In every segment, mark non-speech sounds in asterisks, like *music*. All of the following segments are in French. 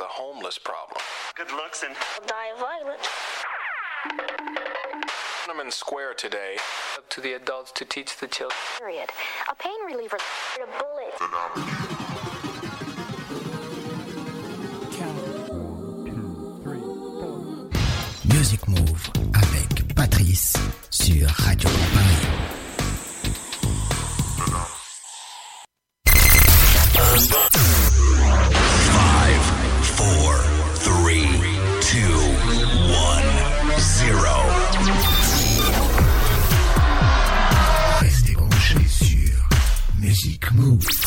the homeless problem. Good looks and die violent. Tiananmen Square today. Up to the adults to teach the children. Period. A pain reliever. A bullet. Music Move avec Patrice sur Radio Paris. Move.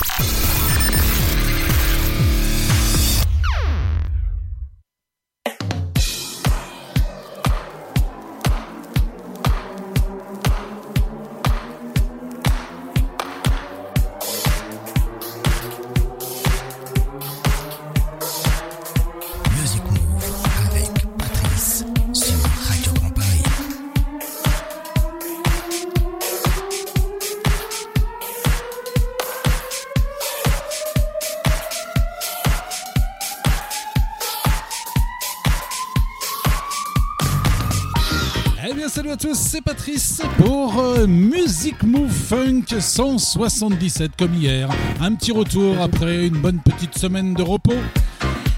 577 comme hier. Un petit retour après une bonne petite semaine de repos.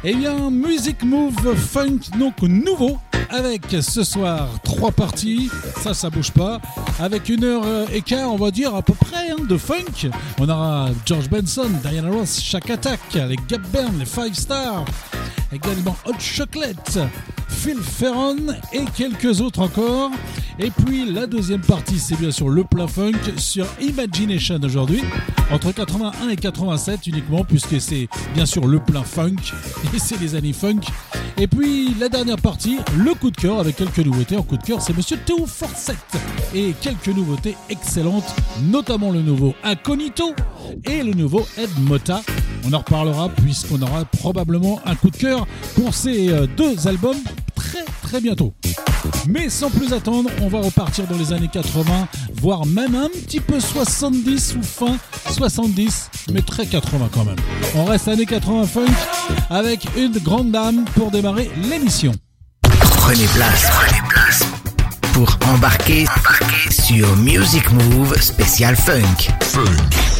Eh bien, Music Move Funk, donc nouveau, avec ce soir trois parties, ça ça bouge pas, avec une heure et quart on va dire à peu près hein, de funk. On aura George Benson, Diana Ross, chaque Attack, les Gap Band, les Five Stars, également Hot Chocolate, Phil Ferron et quelques autres encore. Et puis la deuxième partie, c'est bien sûr le plat funk sur Imagination aujourd'hui, entre 81 et 87 uniquement, puisque c'est bien sûr le plein funk *laughs* et c'est les années funk. Et puis la dernière partie, le coup de cœur avec quelques nouveautés. En coup de cœur, c'est Monsieur Théo Forset et quelques nouveautés excellentes, notamment le nouveau Incognito et le nouveau Ed Mota. On en reparlera puisqu'on aura probablement un coup de cœur pour ces euh, deux albums très très bientôt. Mais sans plus attendre, on va repartir dans les années 80, voire même un petit peu 70 ou fin 70, mais très 80 quand même. On reste années 80 funk avec une grande dame pour démarrer l'émission. Prenez place, prenez place pour embarquer, embarquer sur Music Move spécial funk. Vous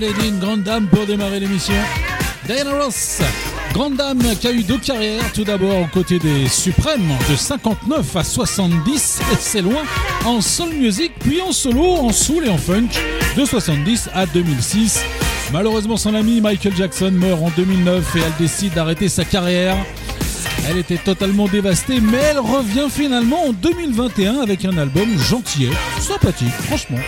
dit, une grande dame pour démarrer l'émission. Diana Ross, grande dame qui a eu deux carrières. Tout d'abord aux côtés des Suprêmes de 59 à 70, et c'est loin, en soul music, puis en solo, en soul et en funk de 70 à 2006. Malheureusement, son ami Michael Jackson meurt en 2009 et elle décide d'arrêter sa carrière. Elle était totalement dévastée, mais elle revient finalement en 2021 avec un album gentil, sympathique, franchement.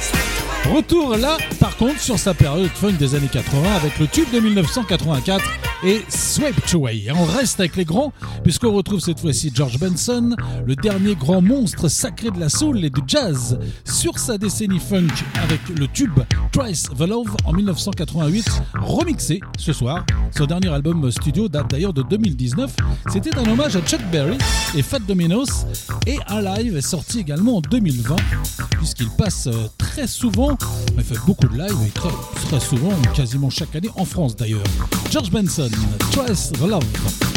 Retour là, par contre, sur sa période funk des années 80 avec le tube de 1984 et Swept Away. on reste avec les grands, puisqu'on retrouve cette fois-ci George Benson, le dernier grand monstre sacré de la soul et du jazz, sur sa décennie funk avec le tube Twice the Love en 1988, remixé ce soir. Son dernier album studio date d'ailleurs de 2019. C'était un hommage à Chuck Berry et Fat Domino's, et un live est sorti également en 2020, puisqu'il passe euh, très souvent, il fait beaucoup de live, et très, très souvent, quasiment chaque année, en France d'ailleurs. George Benson. Twice the Love.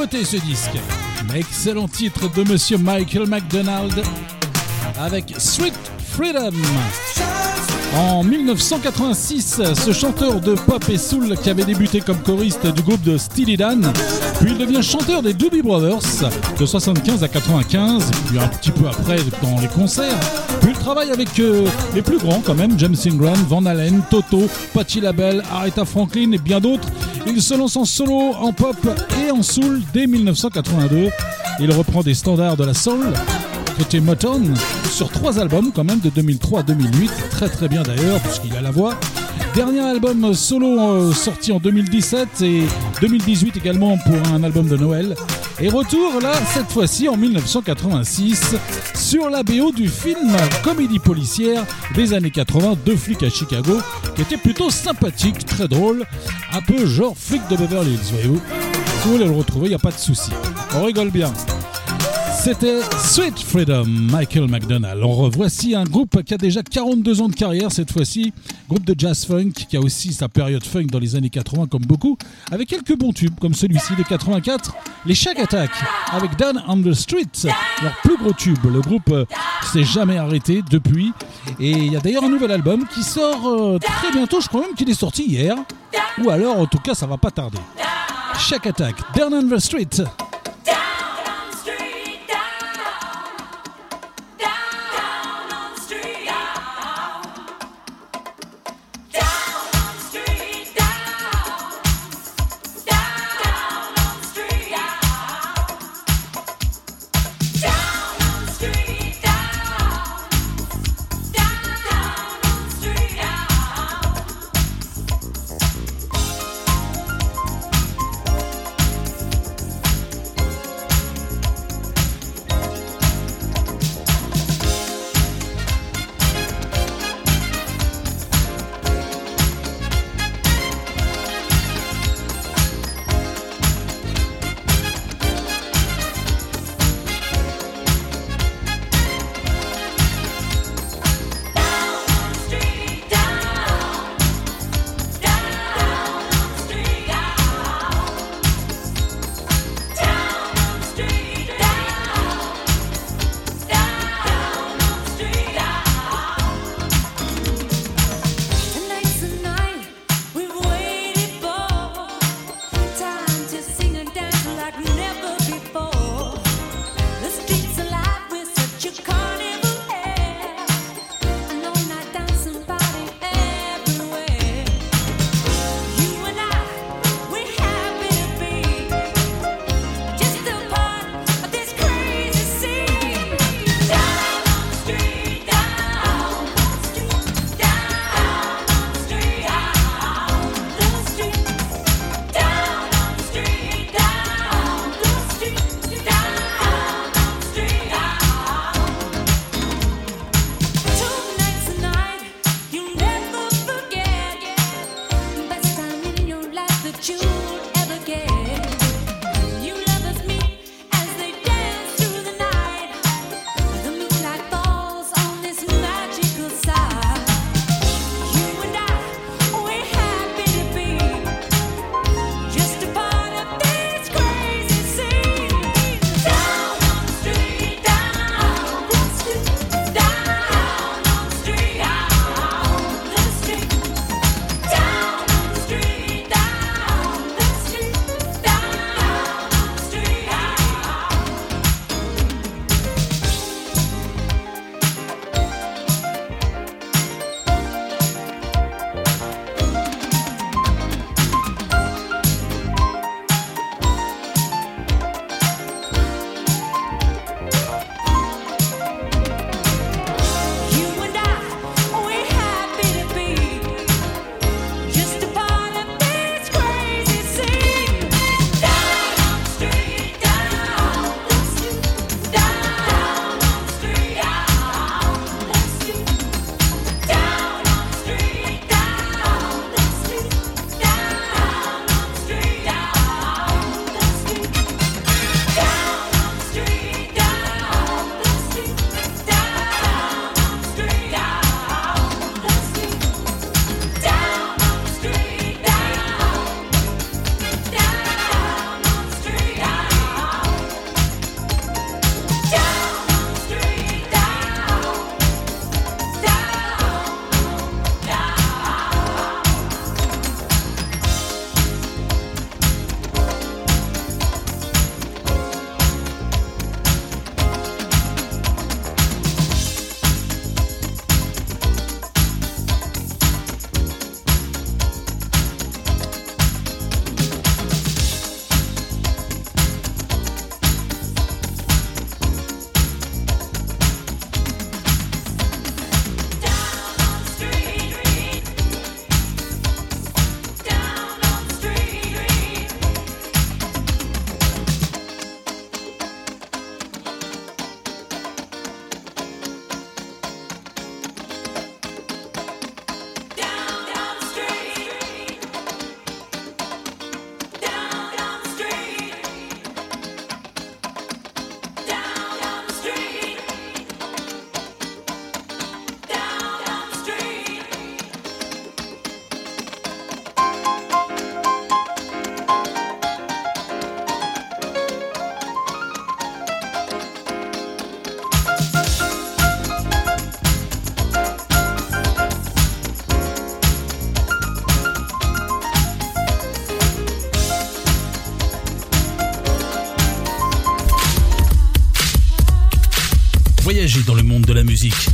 Ce disque Excellent titre de monsieur Michael McDonald avec Sweet Freedom. En 1986, ce chanteur de pop et soul qui avait débuté comme choriste du groupe de Steely Dan, puis il devient chanteur des Doobie Brothers de 75 à 95, puis un petit peu après dans les concerts, puis il travaille avec euh, les plus grands quand même, James Ingram, Van Allen, Toto, Patti LaBelle, Aretha Franklin et bien d'autres. Il se lance en solo, en pop et en soul dès 1982. Il reprend des standards de la soul, côté Motown, sur trois albums quand même de 2003 à 2008, très très bien d'ailleurs puisqu'il a la voix. Dernier album solo euh, sorti en 2017 et 2018 également pour un album de Noël. Et retour là, cette fois-ci en 1986, sur la BO du film comédie policière des années 80, Deux flics à Chicago, qui était plutôt sympathique, très drôle, un peu genre flic de Beverly Hills, voyez-vous. Si vous voulez le retrouver, il n'y a pas de souci. On rigole bien. C'était Sweet Freedom, Michael McDonald. On revoici un groupe qui a déjà 42 ans de carrière cette fois-ci, groupe de jazz funk qui a aussi sa période funk dans les années 80 comme beaucoup, avec quelques bons tubes comme celui-ci de 84, les Shack Attack avec Dan on the Street, leur plus gros tube. Le groupe euh, s'est jamais arrêté depuis et il y a d'ailleurs un nouvel album qui sort euh, très bientôt, je crois même qu'il est sorti hier, ou alors en tout cas ça va pas tarder. Shack Attack, Dan on the Street.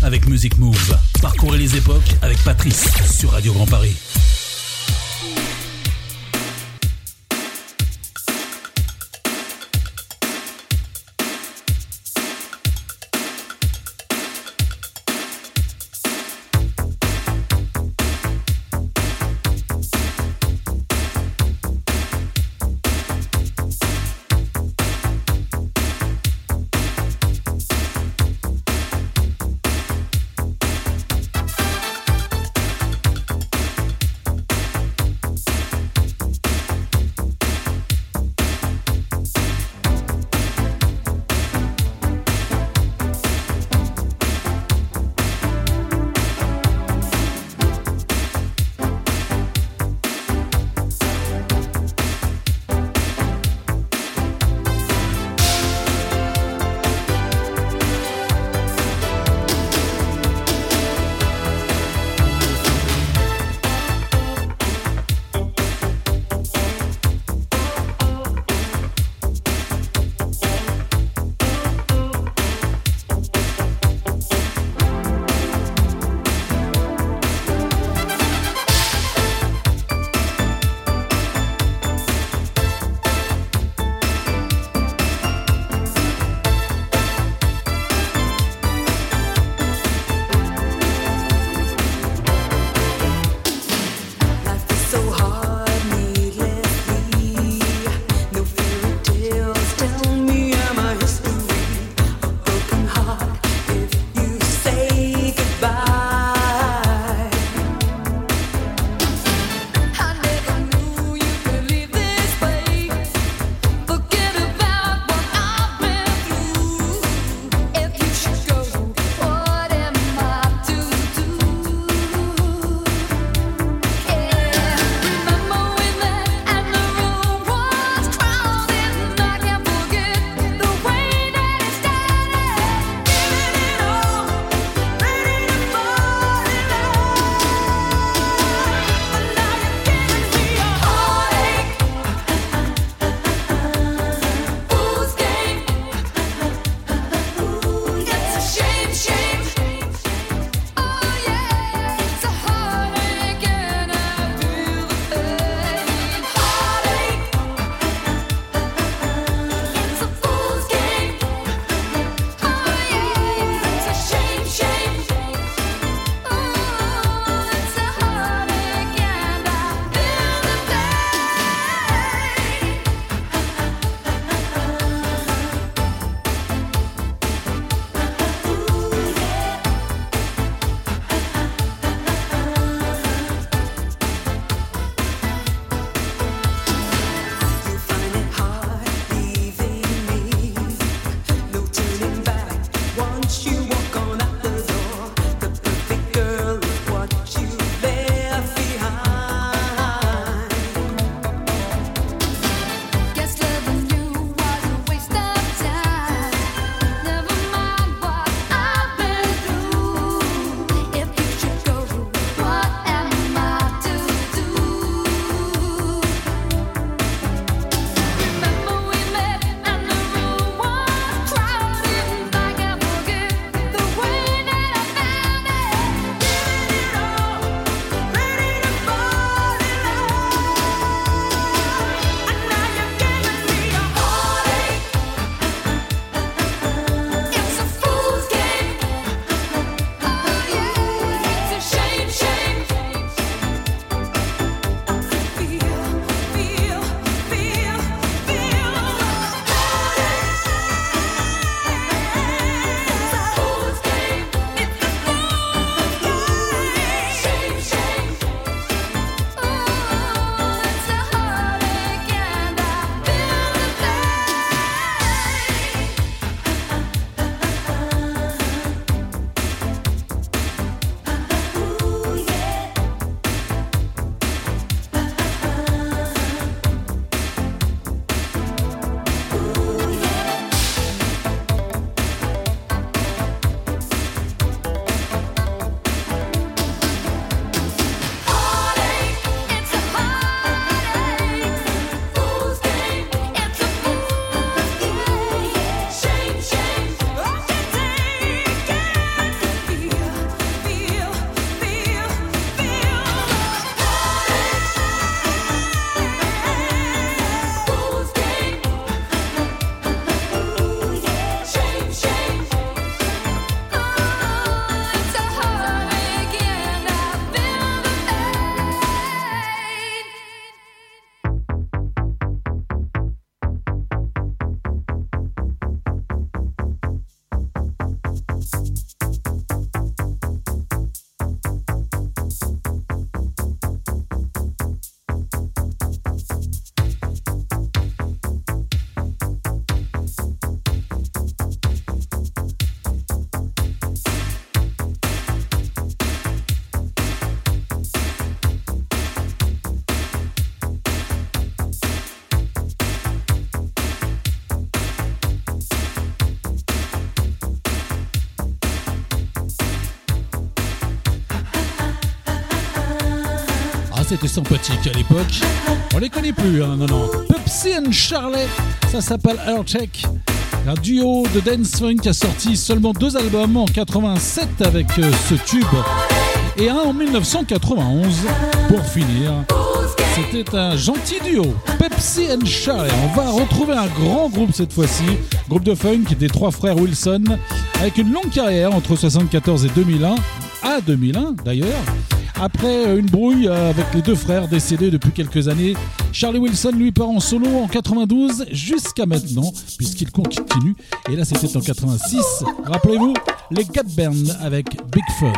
Avec Music Move. Parcourez les époques avec Patrice sur Radio Grand Paris. C'était sympathique à l'époque. On les connaît plus, hein, non, non. Pepsi and Charlie, ça s'appelle Aircheck. Un duo de dance funk a sorti seulement deux albums en 87 avec euh, ce tube et un en 1991 pour finir. C'était un gentil duo, Pepsi and Charlie. On va retrouver un grand groupe cette fois-ci, groupe de funk des trois frères Wilson, avec une longue carrière entre 74 et 2001, à 2001 d'ailleurs. Après une brouille avec les deux frères décédés depuis quelques années, Charlie Wilson lui part en solo en 92 jusqu'à maintenant, puisqu'il continue. Et là, c'était en 86. Rappelez-vous, les Gap Band avec Big Fun.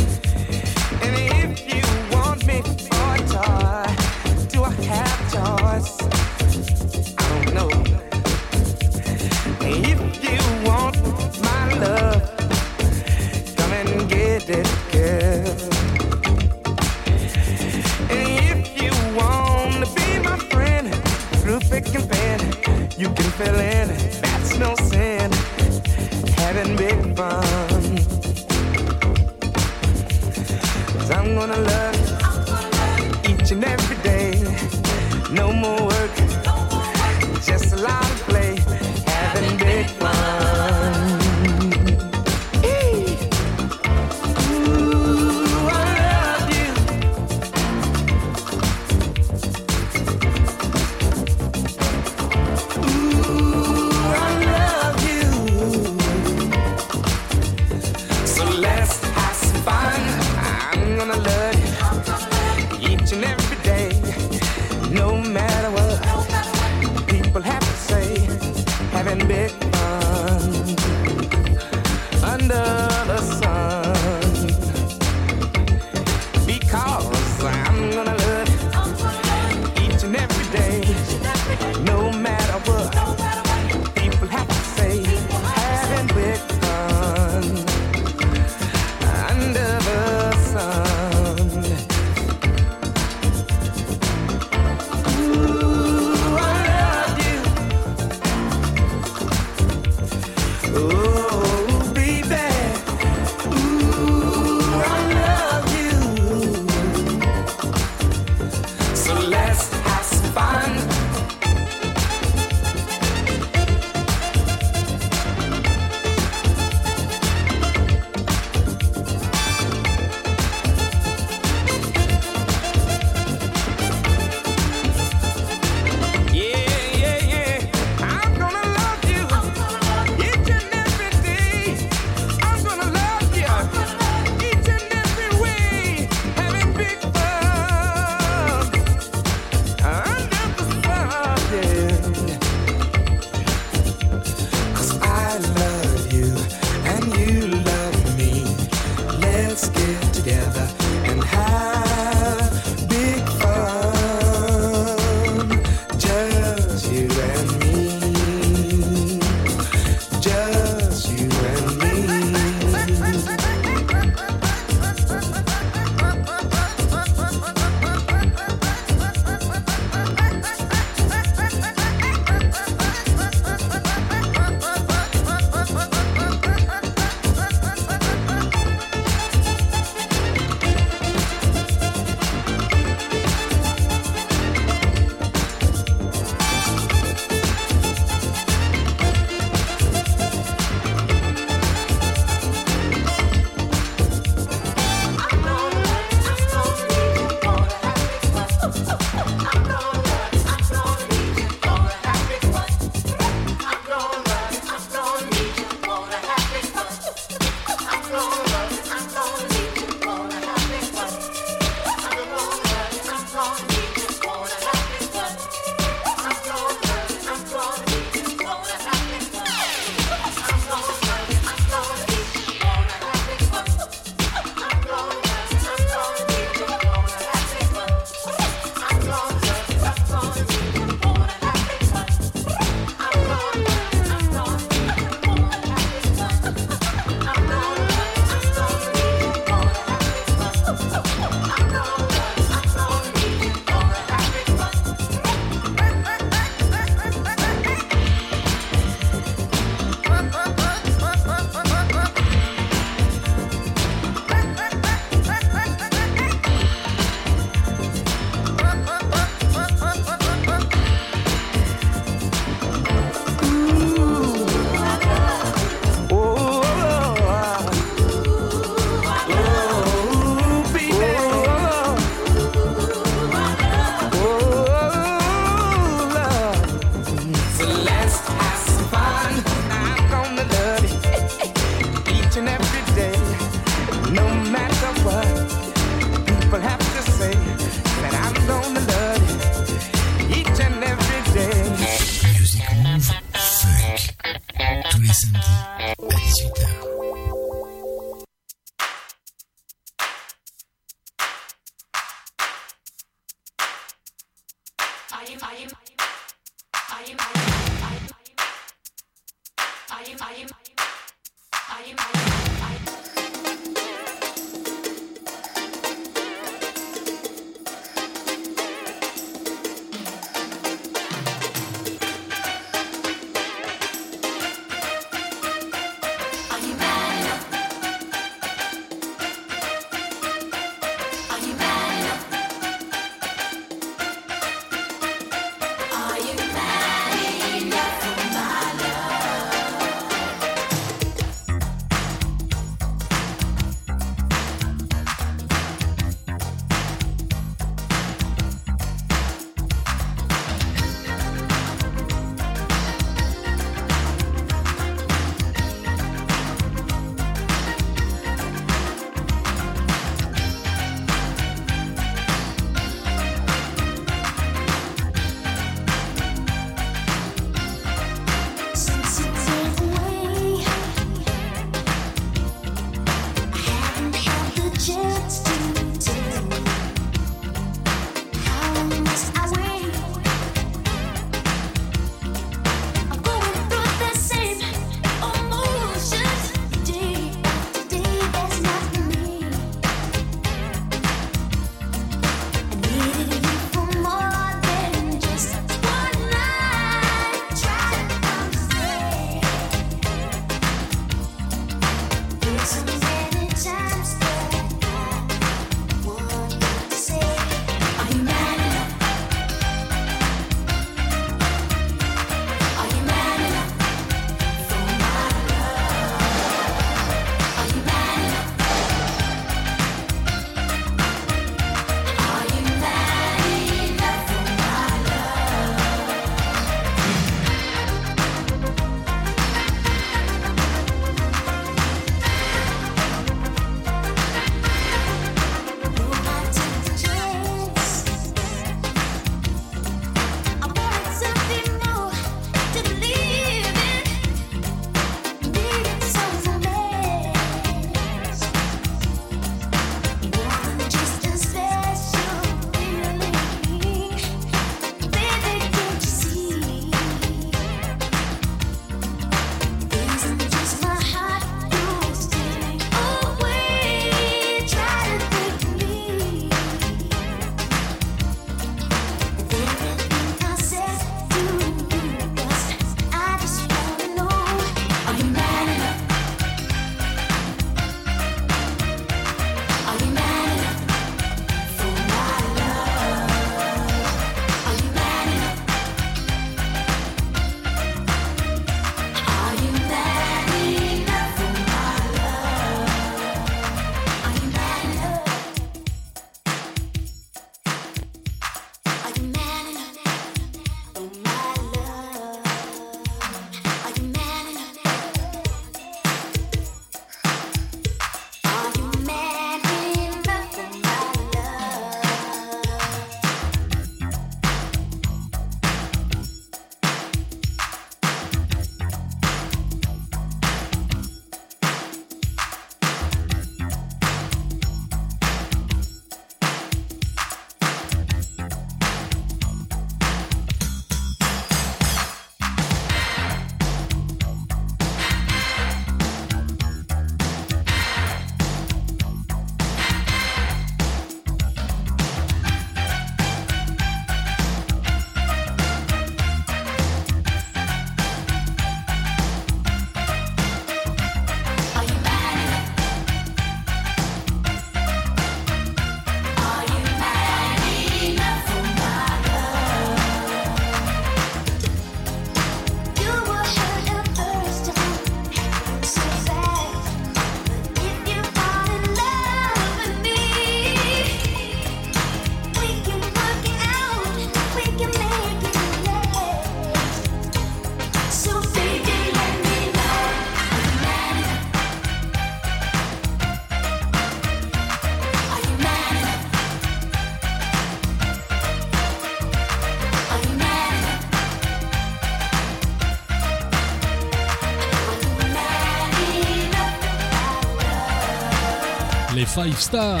Five Stars.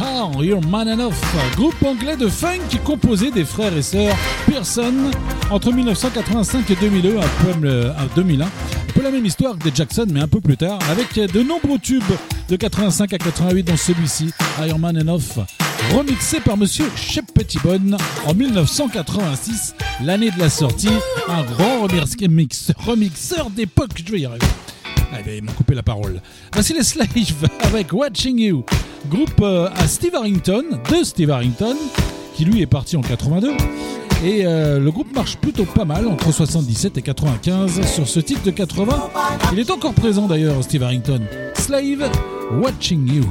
Ah, You're Man Enough, groupe anglais de funk composé des frères et sœurs Pearson entre 1985 et 2002, un peu, 2001. Un peu la même histoire que des Jackson, mais un peu plus tard, avec de nombreux tubes de 85 à 88 dans celui-ci, Iron Man Enough, remixé par Monsieur Shep Pettibone en 1986, l'année de la sortie, un grand remixeur d'époque, je vais y arriver. Ah ben, ils m'ont coupé la parole. Voici les Slaves avec Watching You, groupe euh, à Steve Harrington, de Steve Harrington, qui lui est parti en 82. Et euh, le groupe marche plutôt pas mal entre 77 et 95 sur ce titre de 80. Il est encore présent d'ailleurs, Steve Harrington. Slave, Watching You.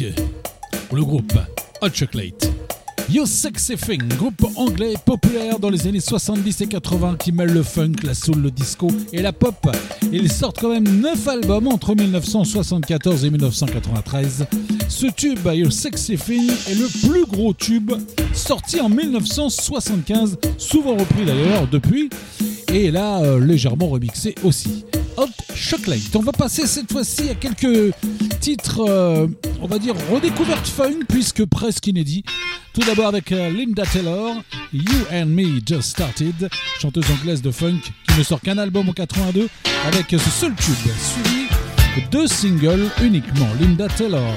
Le groupe Hot Chocolate. You Sexy Thing, groupe anglais populaire dans les années 70 et 80 qui mêle le funk, la soul, le disco et la pop. Ils sortent quand même 9 albums entre 1974 et 1993. Ce tube, You Sexy Thing, est le plus gros tube sorti en 1975, souvent repris d'ailleurs depuis. et là euh, légèrement remixé aussi. Hot Chocolate. On va passer cette fois-ci à quelques titres, euh, on va dire redécouvertes funk puisque presque inédits. Tout d'abord avec euh, Linda Taylor, You and Me Just Started, chanteuse anglaise de funk qui ne sort qu'un album en 82 avec ce seul tube suivi de deux singles uniquement. Linda Taylor.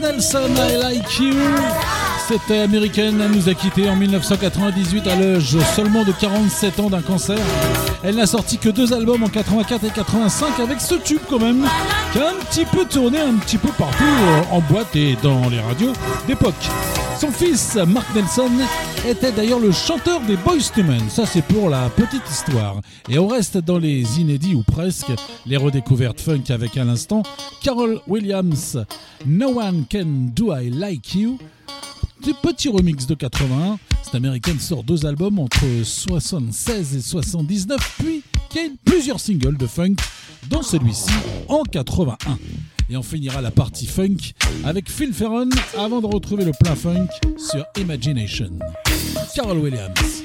Nelson, I Like You. Cette américaine nous a quitté en 1998 à l'âge seulement de 47 ans d'un cancer. Elle n'a sorti que deux albums en 84 et 85 avec ce tube quand même, qui a un petit peu tourné un petit peu partout euh, en boîte et dans les radios d'époque. Son fils, Mark Nelson, était d'ailleurs le chanteur des Boys to Men. Ça, c'est pour la petite histoire. Et on reste dans les inédits ou presque, les redécouvertes funk avec à l'instant Carol Williams, No One Can Do I Like You. Des petits remix de 81. Cette américaine sort deux albums entre 76 et 79, puis plusieurs singles de funk, dont celui-ci en 81. Et on finira la partie funk avec Phil Ferron avant de retrouver le plein funk sur Imagination. Carol Williams.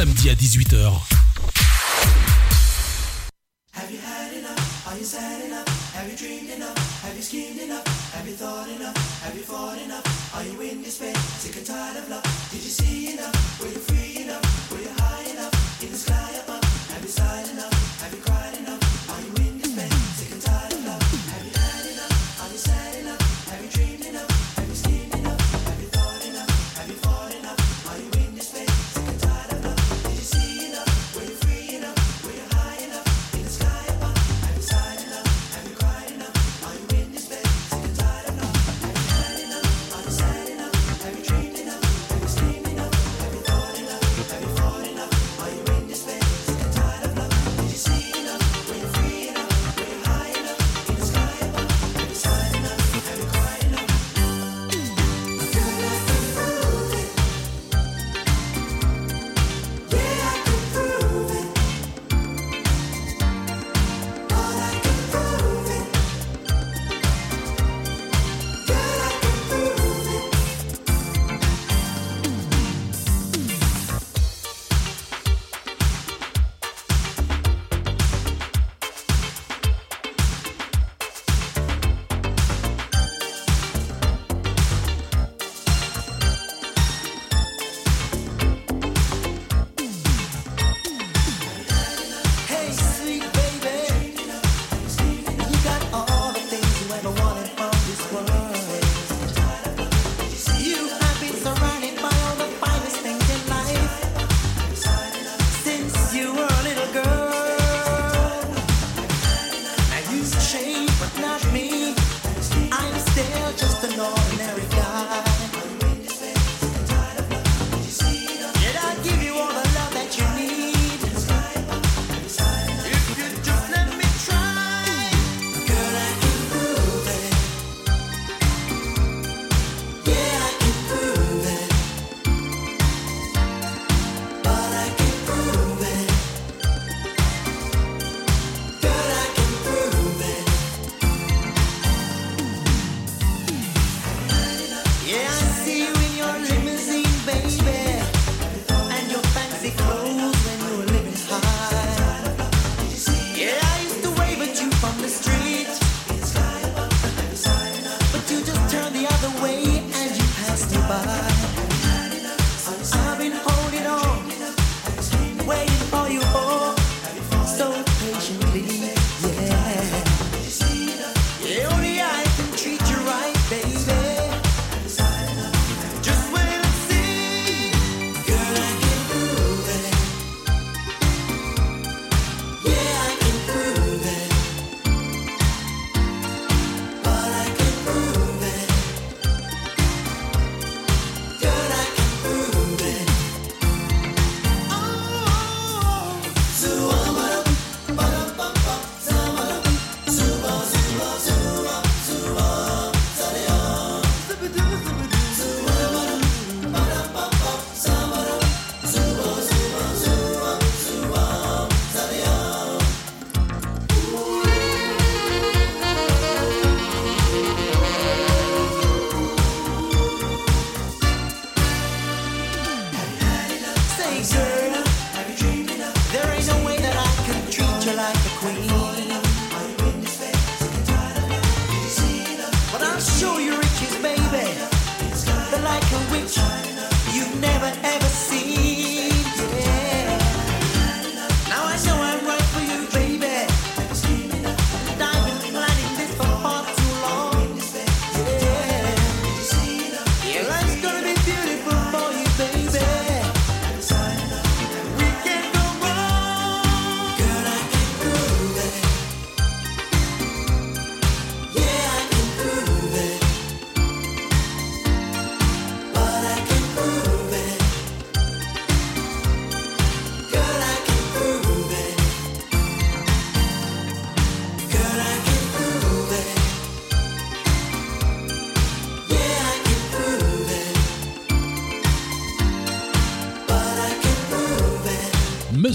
Samedi à 18h.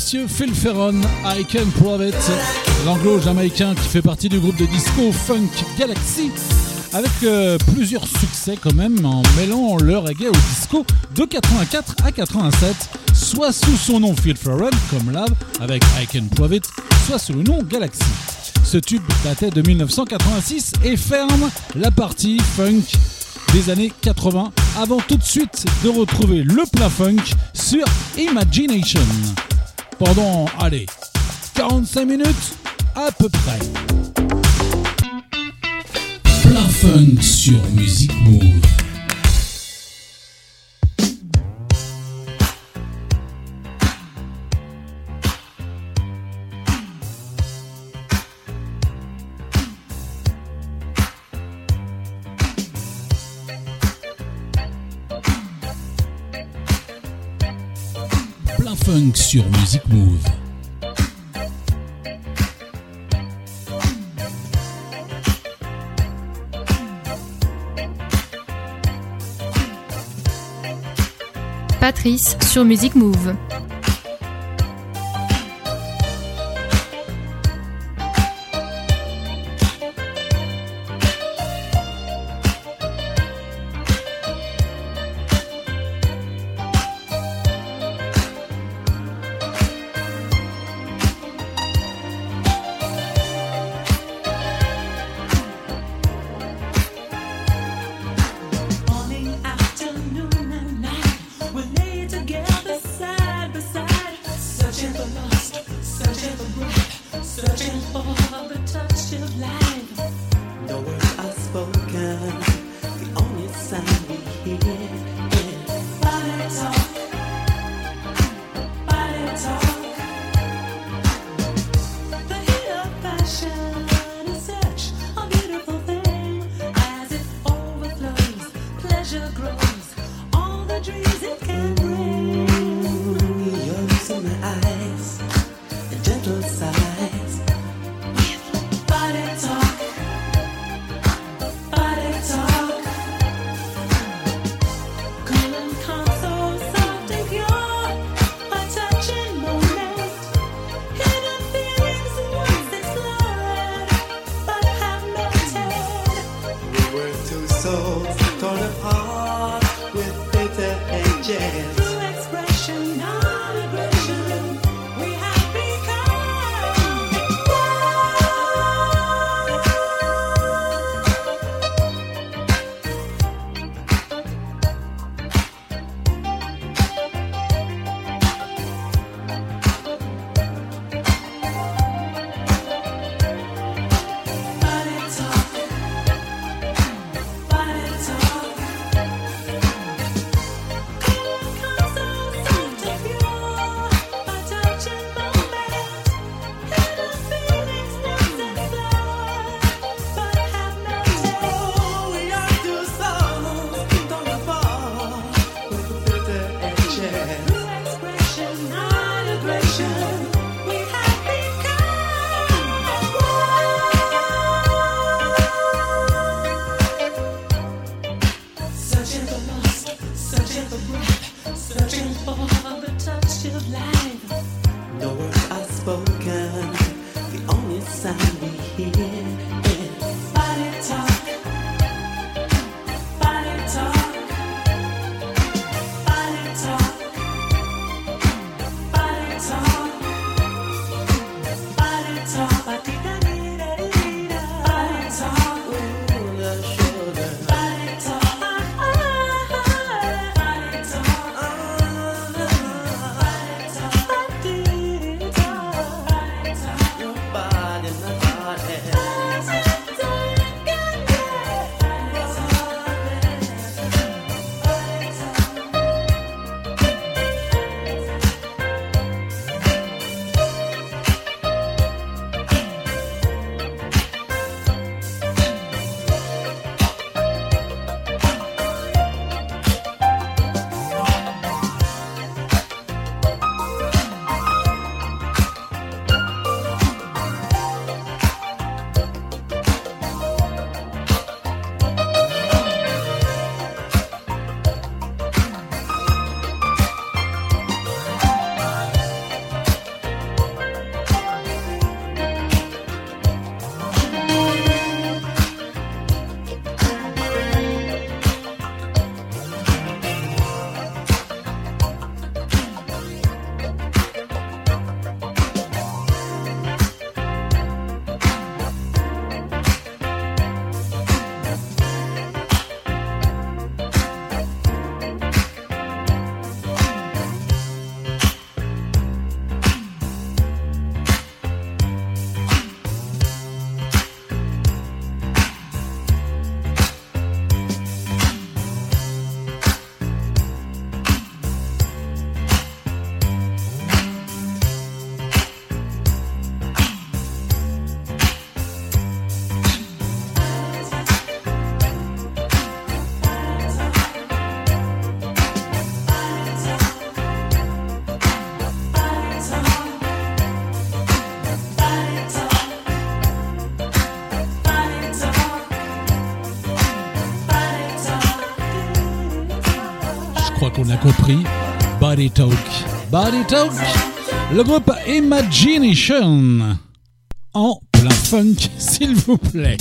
It. Monsieur Phil Ferron, I Can Prove It, l'anglo-jamaïcain qui fait partie du groupe de disco Funk Galaxy, avec euh, plusieurs succès quand même en mêlant le reggae au disco de 84 à 87, soit sous son nom Phil Ferrell comme Love avec I Can Prove It, soit sous le nom Galaxy. Ce tube datait de 1986 et ferme la partie funk des années 80 avant tout de suite de retrouver le plat funk sur Imagination. Pendant, allez, 45 minutes à peu près. Plat funk sur Music Move. Sur Music Move. Patrice sur Music Move. Body Talk. Body Talk. Le groupe Imagination. En plein funk, *laughs* s'il vous plaît.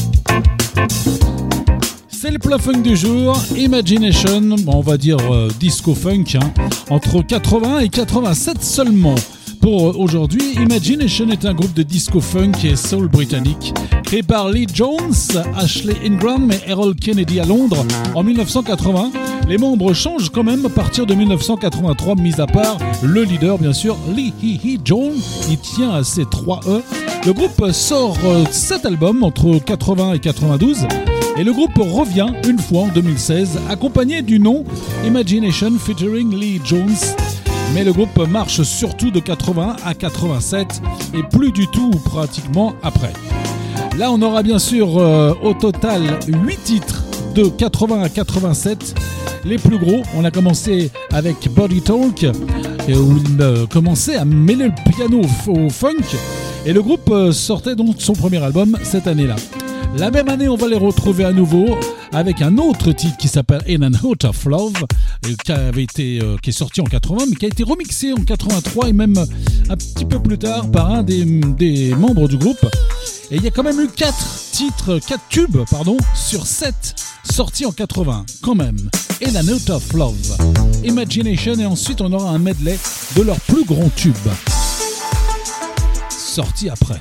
C'est le plein funk du jour, Imagination, on va dire euh, disco funk, hein, entre 80 et 87 seulement. Pour euh, aujourd'hui, Imagination est un groupe de disco funk et soul britannique créé par Lee Jones, Ashley Ingram et Errol Kennedy à Londres en 1980. Les membres changent quand même à partir de 1983, mis à part le leader bien sûr, Lee Hee Hee Jones, il tient à ses 3 E. Le groupe sort 7 albums entre 80 et 92 et le groupe revient une fois en 2016 accompagné du nom Imagination featuring Lee Jones. Mais le groupe marche surtout de 80 à 87 et plus du tout ou pratiquement après. Là on aura bien sûr euh, au total 8 titres de 80 à 87. Les plus gros, on a commencé avec Body Talk, où il euh, commençait à mêler le piano au, au funk. Et le groupe euh, sortait donc son premier album cette année-là. La même année, on va les retrouver à nouveau avec un autre titre qui s'appelle In and Out of Love, euh, qui, avait été, euh, qui est sorti en 80, mais qui a été remixé en 83 et même un petit peu plus tard par un des, membres du groupe. Et il y a quand même eu 4 titres, 4 tubes, pardon, sur 7 sortis en 80, quand même. In and Out of Love, Imagination, et ensuite on aura un medley de leurs plus grands tubes. Sortis après.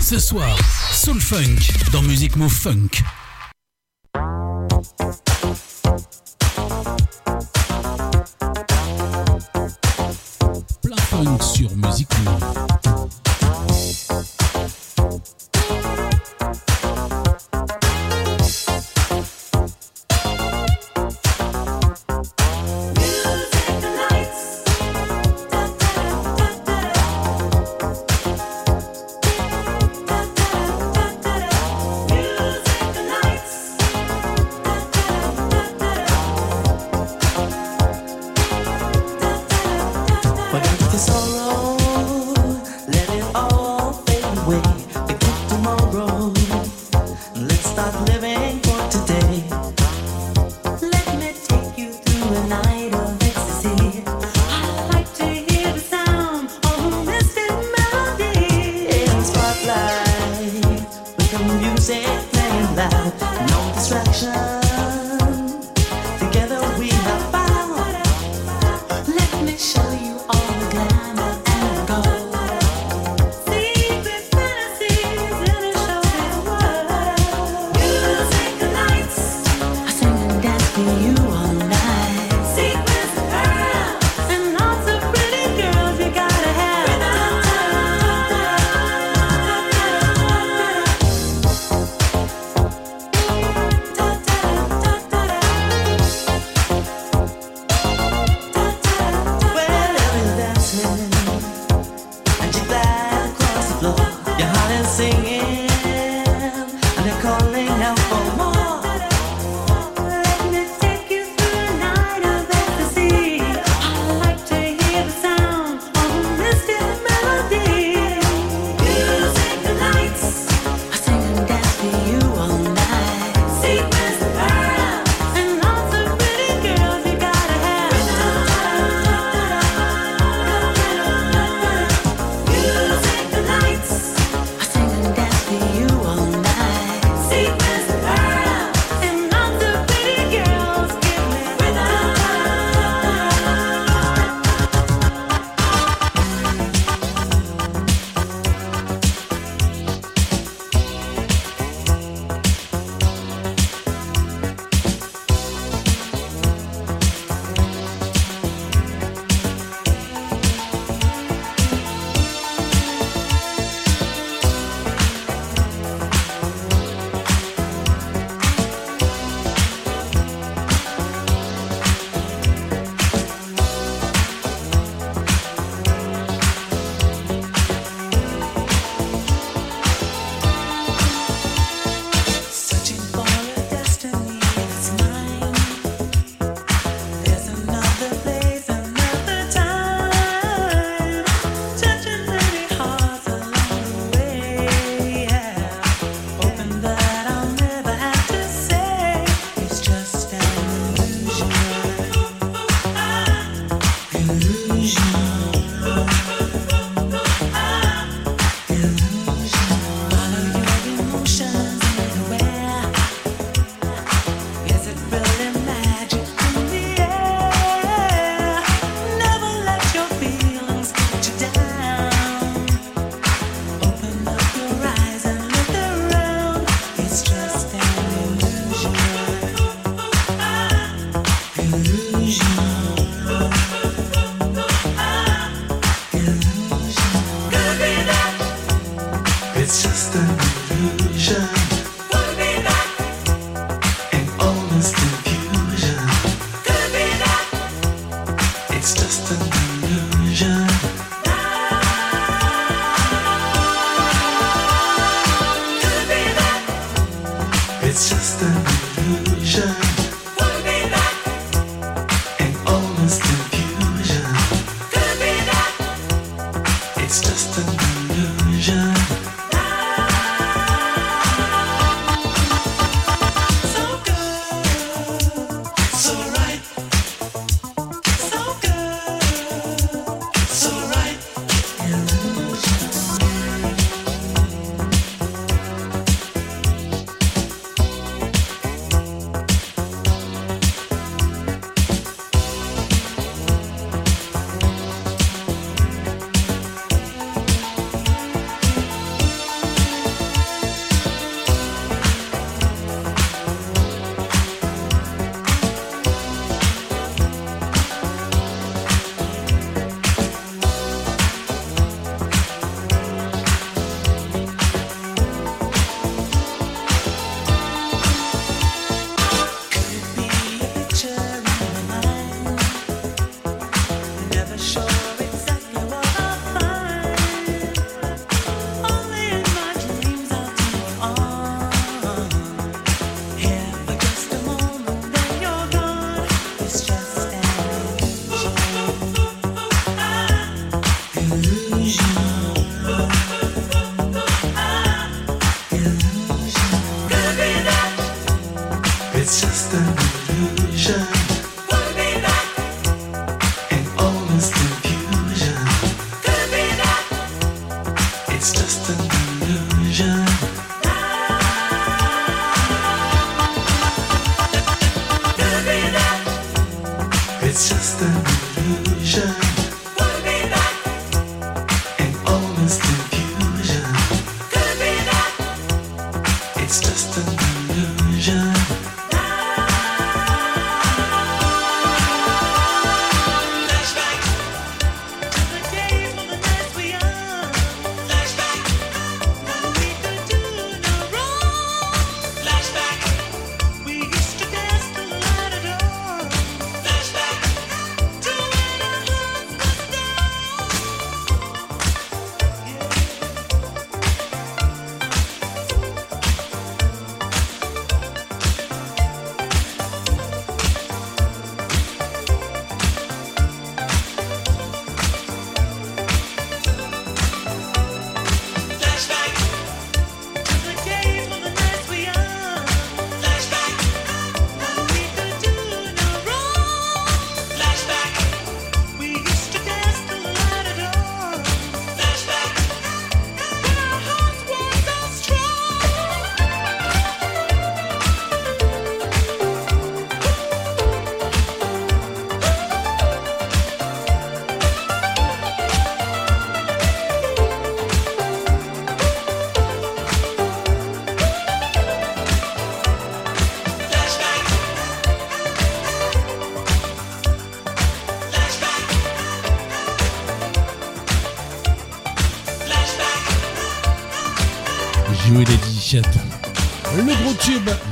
Ce soir, Soul Funk dans Music Move Funk.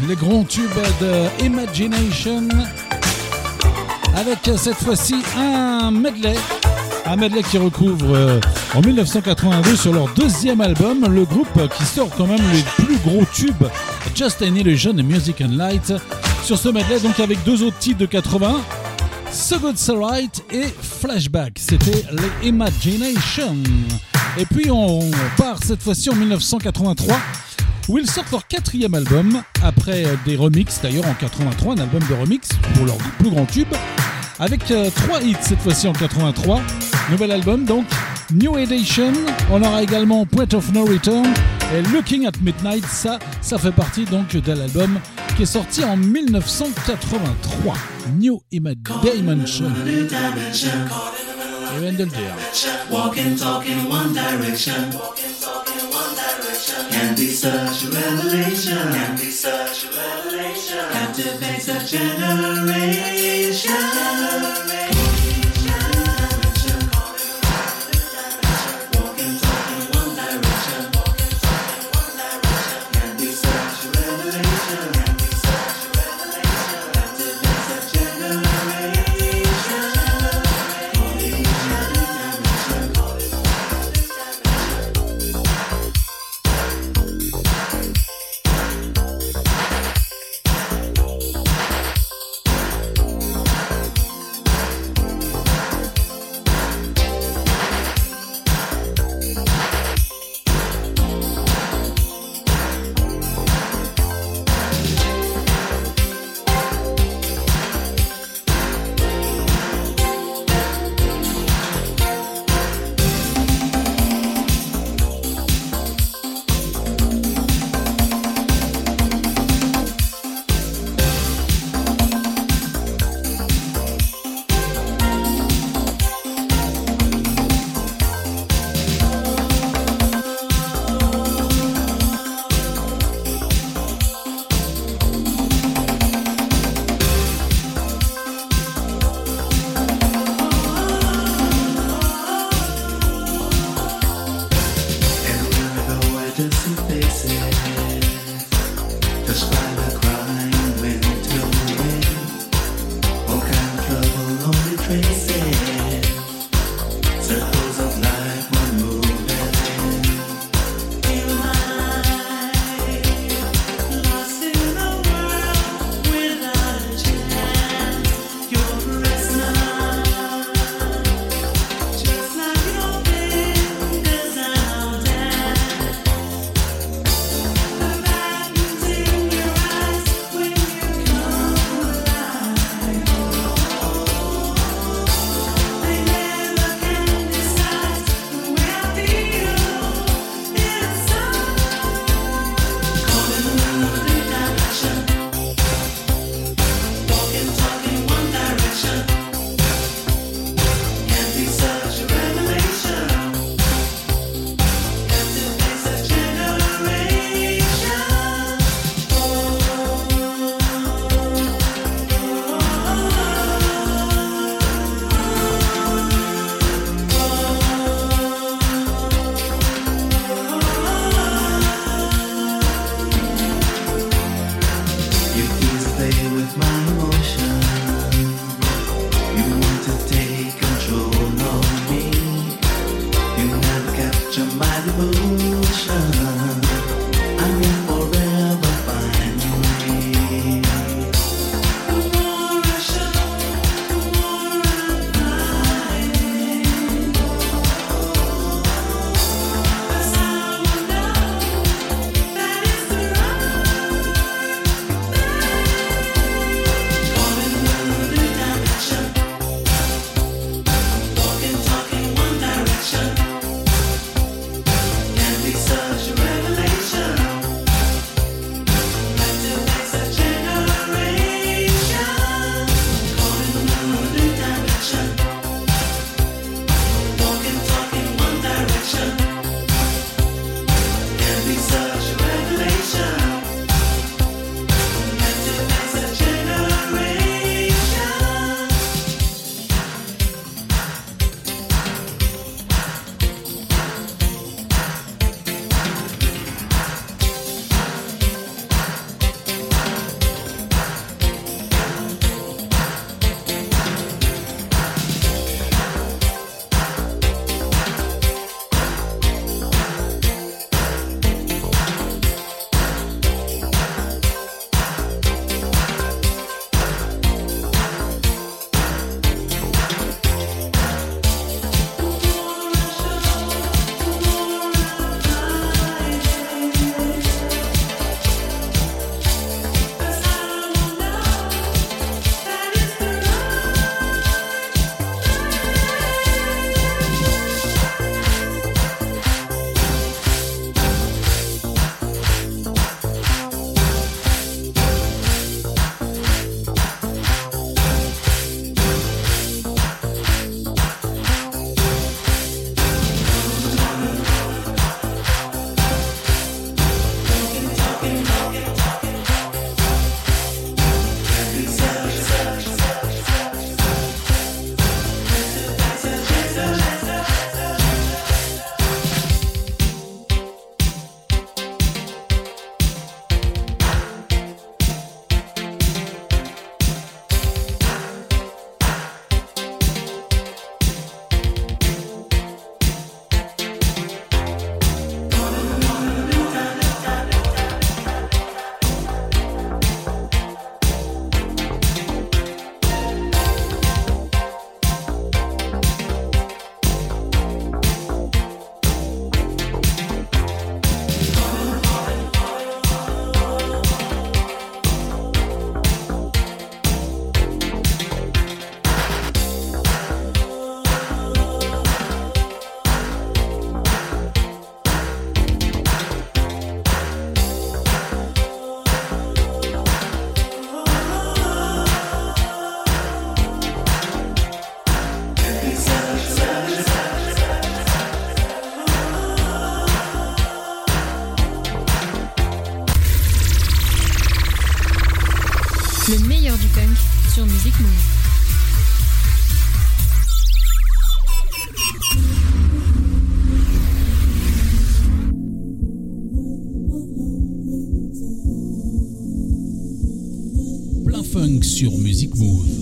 Le grand tube de Imagination. Avec cette fois-ci un medley. Un medley qui recouvre euh, en 1982 sur leur deuxième album le groupe qui sort quand même les plus gros tubes Just Illusion et Music and Light. Sur ce medley, donc avec deux autres titres de 80. So Good So Right et Flashback. C'était les Imagination. Et puis on part cette fois-ci en 1983 où ils sortent leur quatrième album après des remixes d'ailleurs en 83, un album de remix pour leur plus grand tube avec euh, trois hits cette fois-ci en 83. Nouvel album donc New Edition. On aura également Point of No Return et Looking at Midnight. Ça, ça fait partie donc de l'album qui est sorti en 1983. New Ima- Dimension. Je viens de le dire. Can be such a revelation. Can be such a revelation. Captivates a generation. Walking, Plein funk sur Music Move.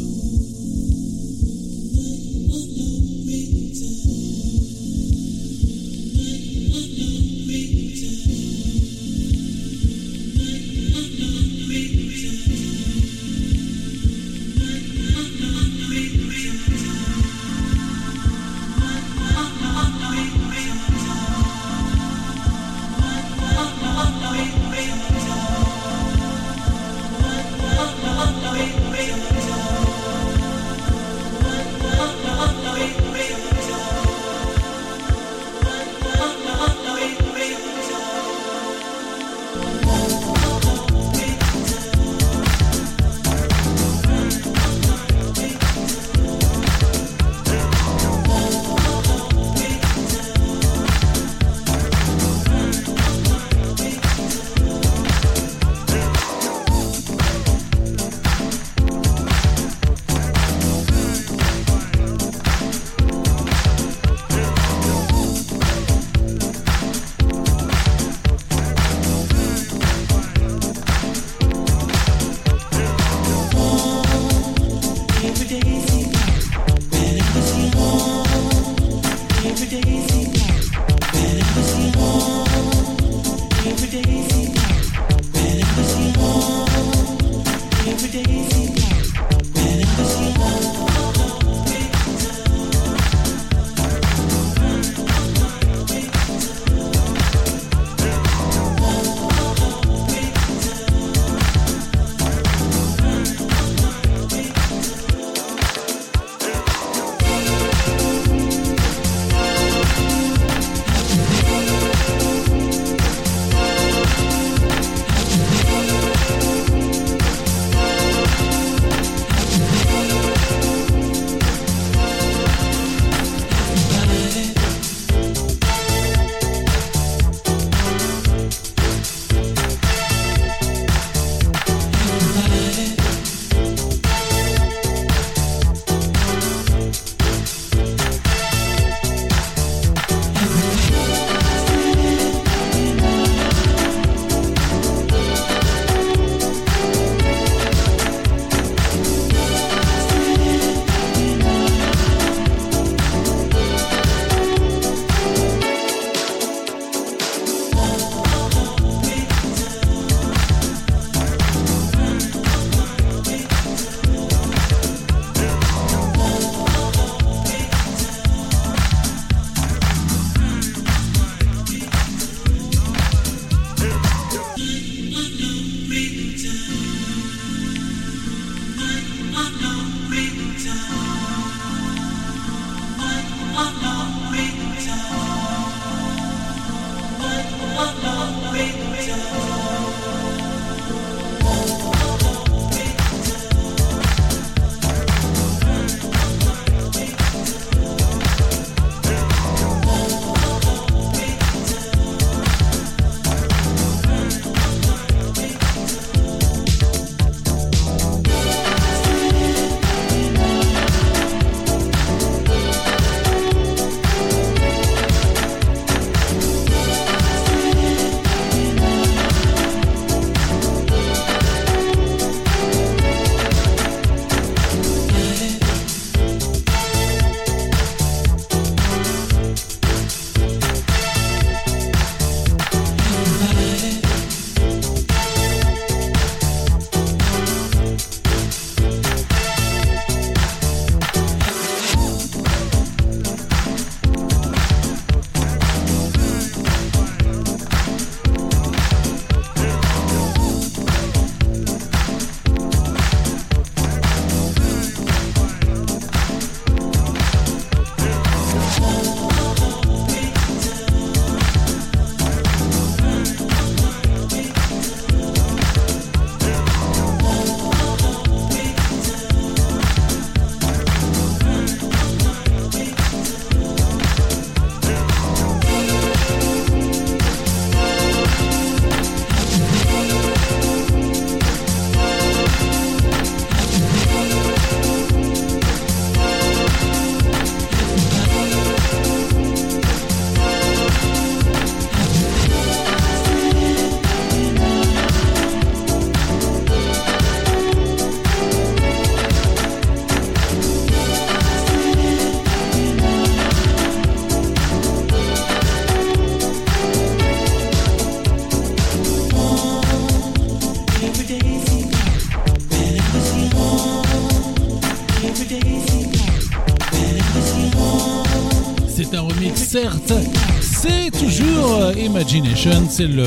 Imagination, c'est le,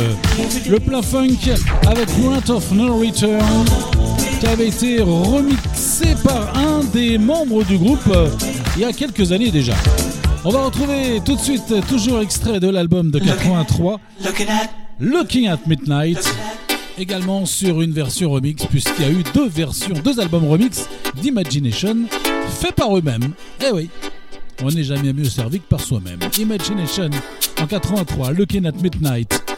le plein funk avec Point of No Return qui avait été remixé par un des membres du groupe euh, il y a quelques années déjà. On va retrouver tout de suite, euh, toujours extrait de l'album de 83, Looking at Midnight, également sur une version remix, puisqu'il y a eu deux versions, deux albums remix d'Imagination faits par eux-mêmes. Eh oui, on n'est jamais mieux servi que par soi-même. Imagination en 83, Looking at Midnight.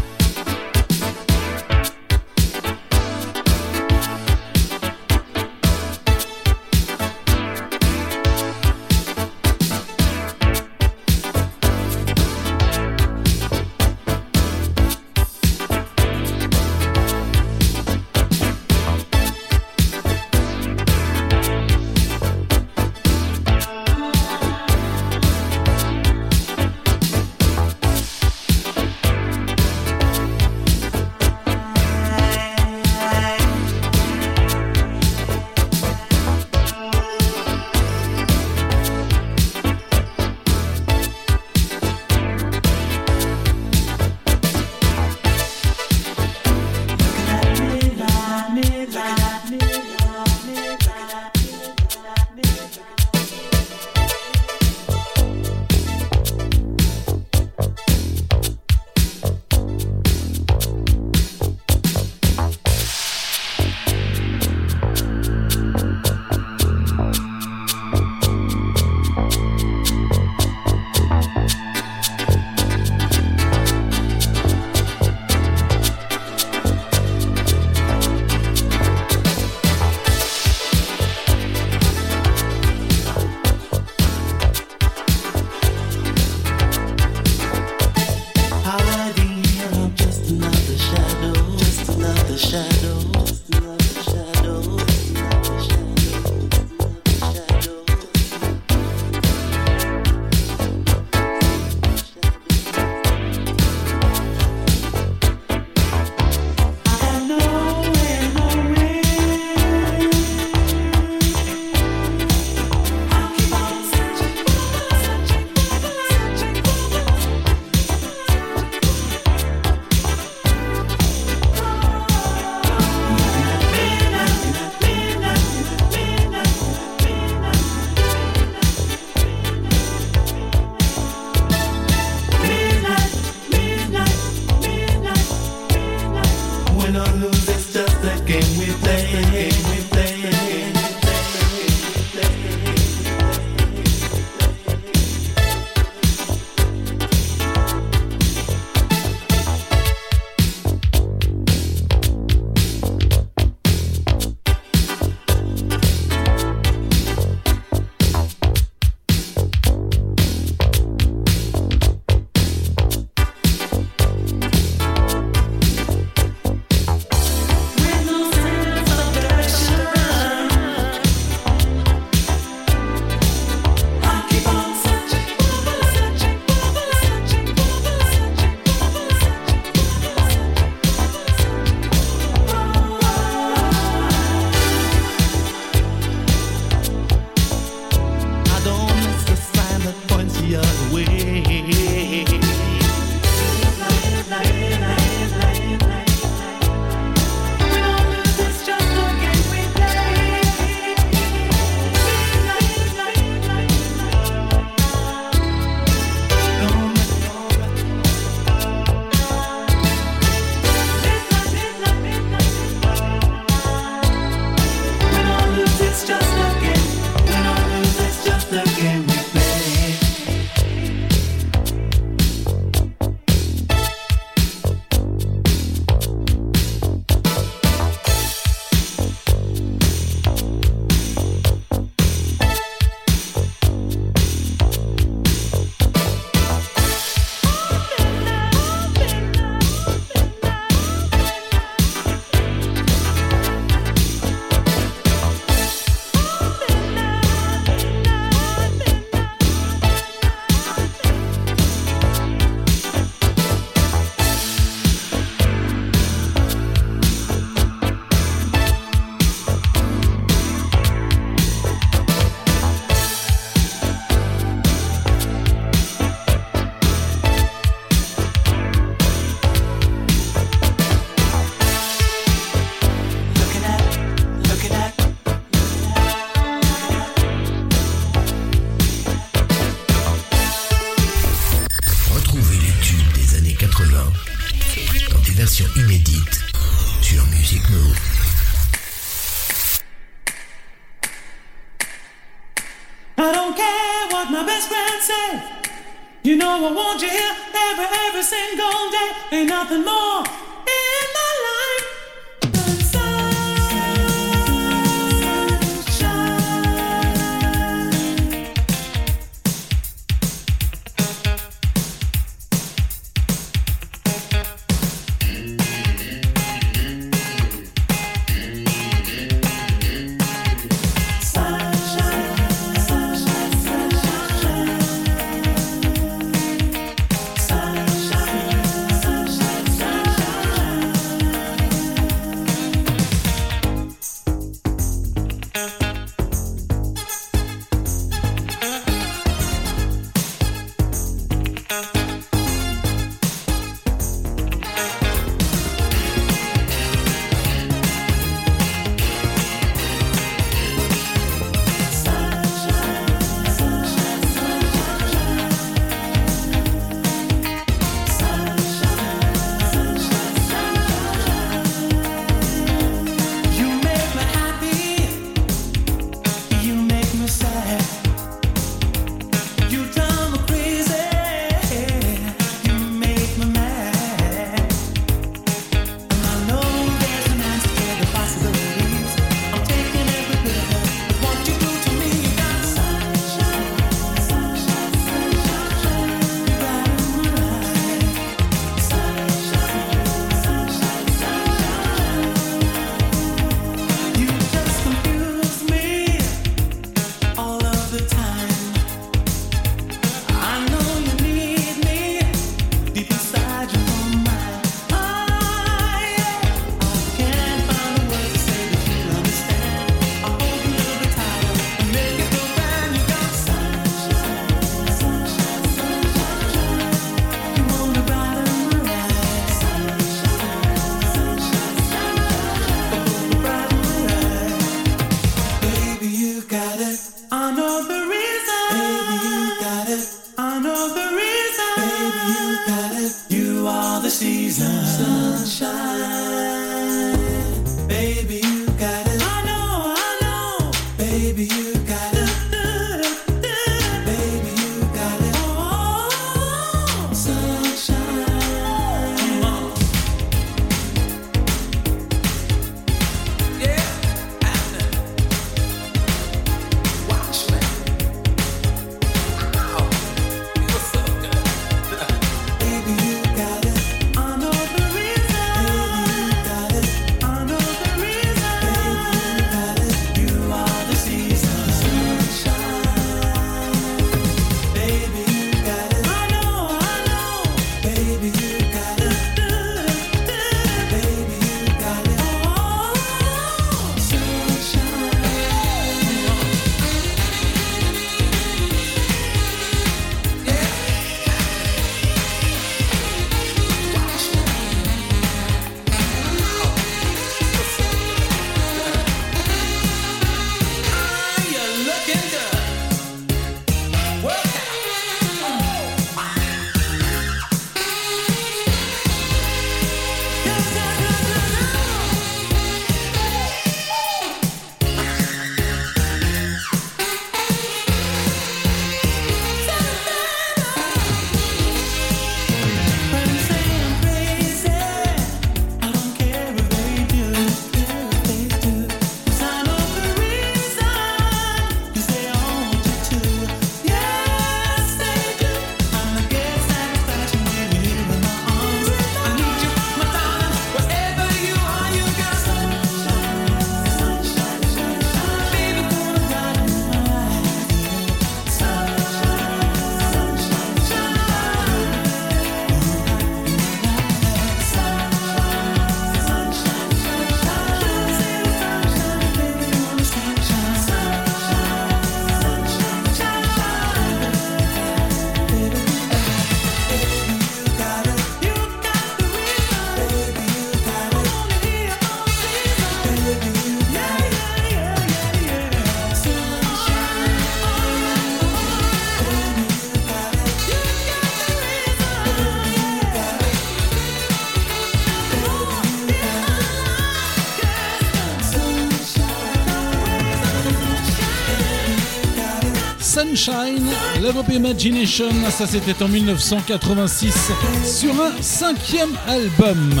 Sunshine, Love Imagination, ça c'était en 1986 sur un cinquième album.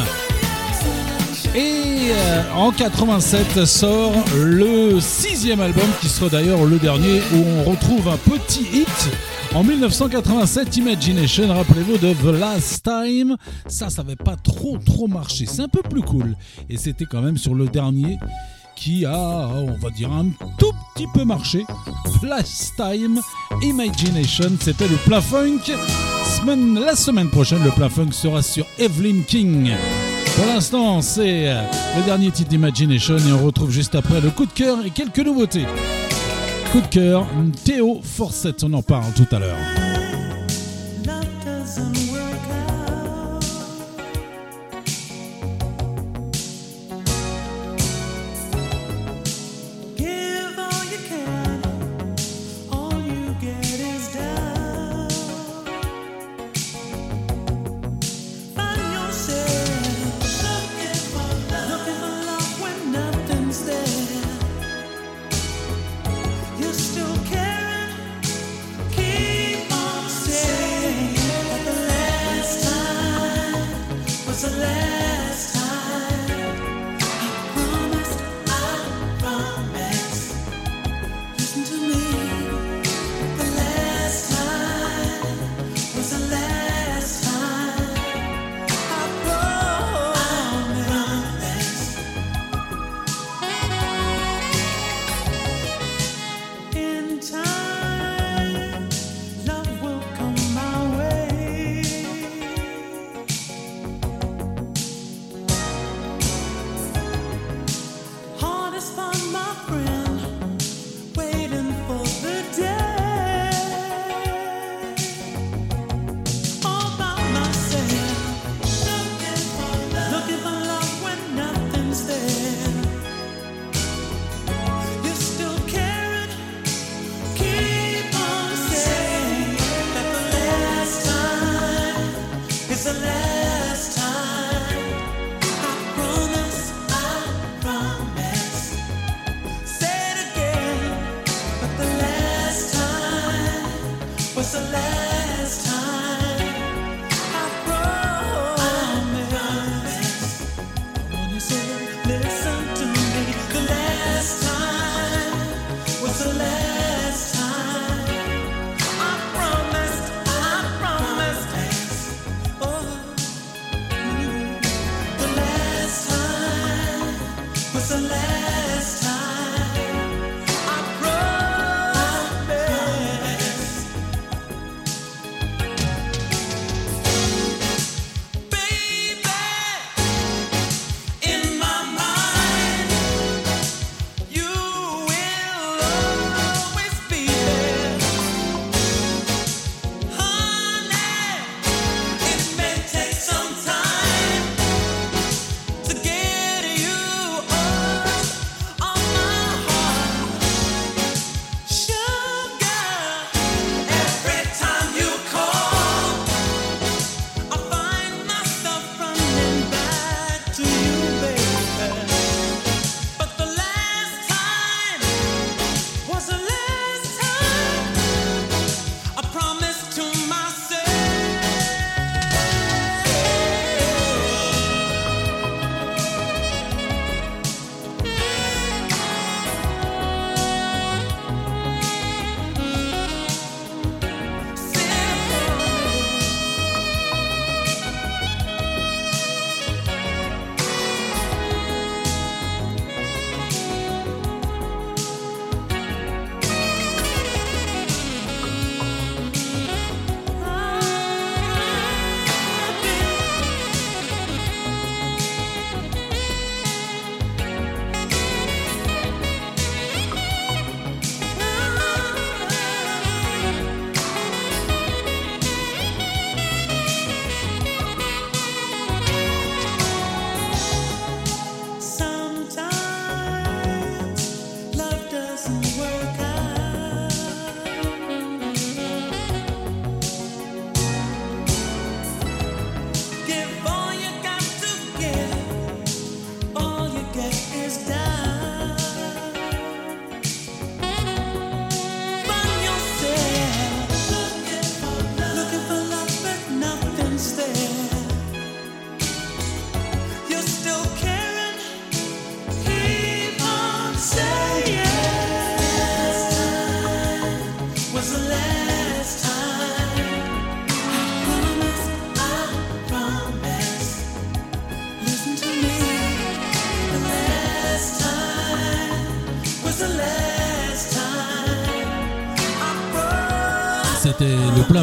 Et euh, en 87 sort le sixième album qui sera d'ailleurs le dernier où on retrouve un petit hit. En 1987, Imagination, rappelez-vous de The Last Time, ça, ça n'avait pas trop trop marché. C'est un peu plus cool. Et c'était quand même sur le dernier qui a, on va dire, un tout petit peu marché. Last Time, Imagination, c'était le plein funk. Semaine- la semaine prochaine, le plein funk sera sur Evelyn King. Pour l'instant, c'est euh, le dernier titre d'Imagination et on retrouve juste après le coup de cœur et quelques nouveautés. Coup de cœur, Théo Forsett, on en parle tout à l'heure.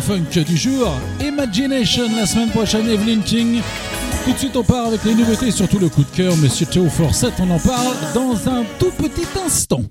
Funk du jour, Imagination la semaine prochaine, Evelyn Tout de suite, on part avec les nouveautés, surtout le coup de cœur, Monsieur Théo Forsett. On en parle dans un tout petit instant.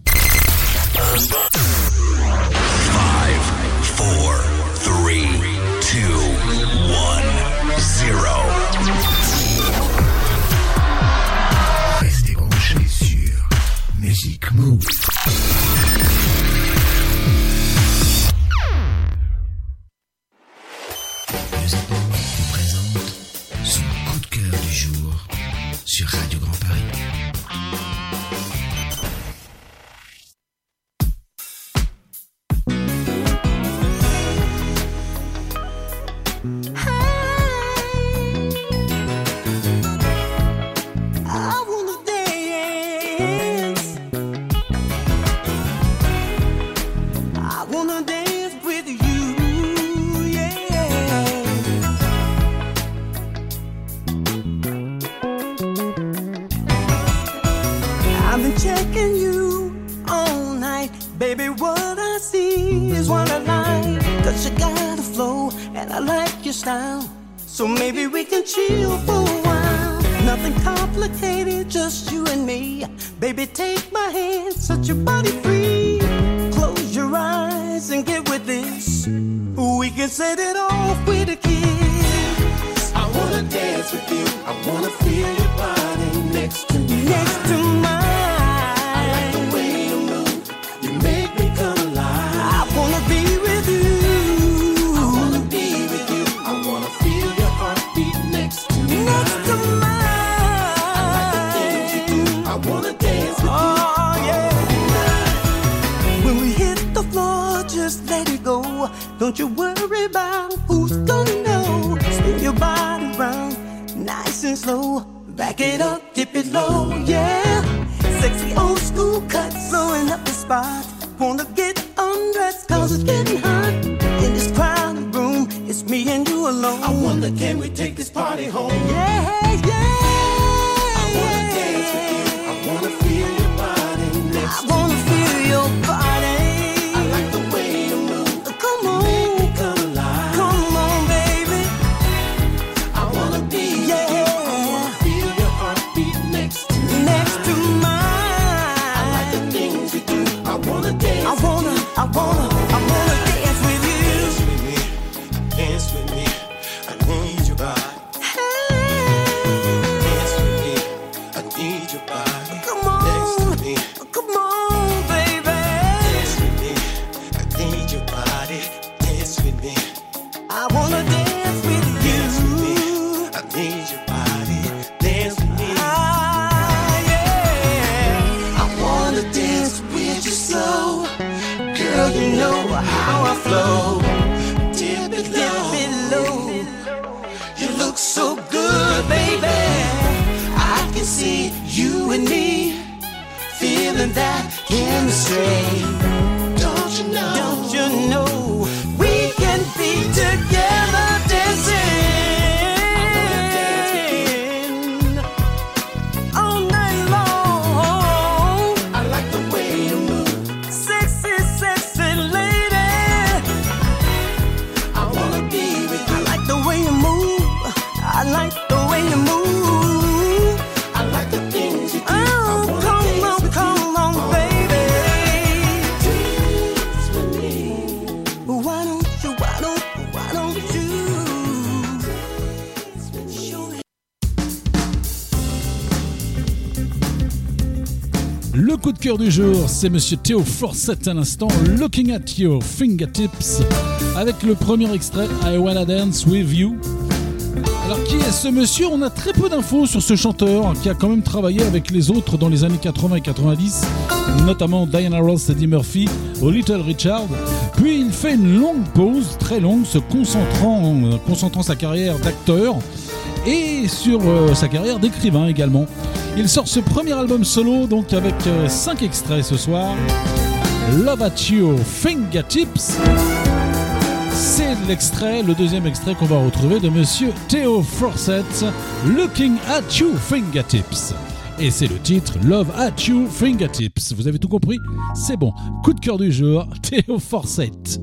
du jour, c'est Monsieur Theo Forsett à l'instant, Looking at Your Fingertips, avec le premier extrait, I Wanna Dance With You. Alors qui est ce monsieur? On a très peu d'infos sur ce chanteur qui a quand même travaillé avec les autres dans les années 80 et 90, notamment Diana Ross, Eddie Murphy ou Little Richard. Puis il fait une longue pause, très longue, se concentrant, euh, concentrant sa carrière d'acteur et sur euh, sa carrière d'écrivain également. Il sort ce premier album solo, donc avec euh, 5 extraits ce soir. Love at Your Fingertips. C'est l'extrait, le deuxième extrait qu'on va retrouver de monsieur Theo Forsett, Looking at you Fingertips. Et c'est le titre Love at Your Fingertips. Vous avez tout compris? C'est bon. Coup de cœur du jour, *laughs* Theo Forsett.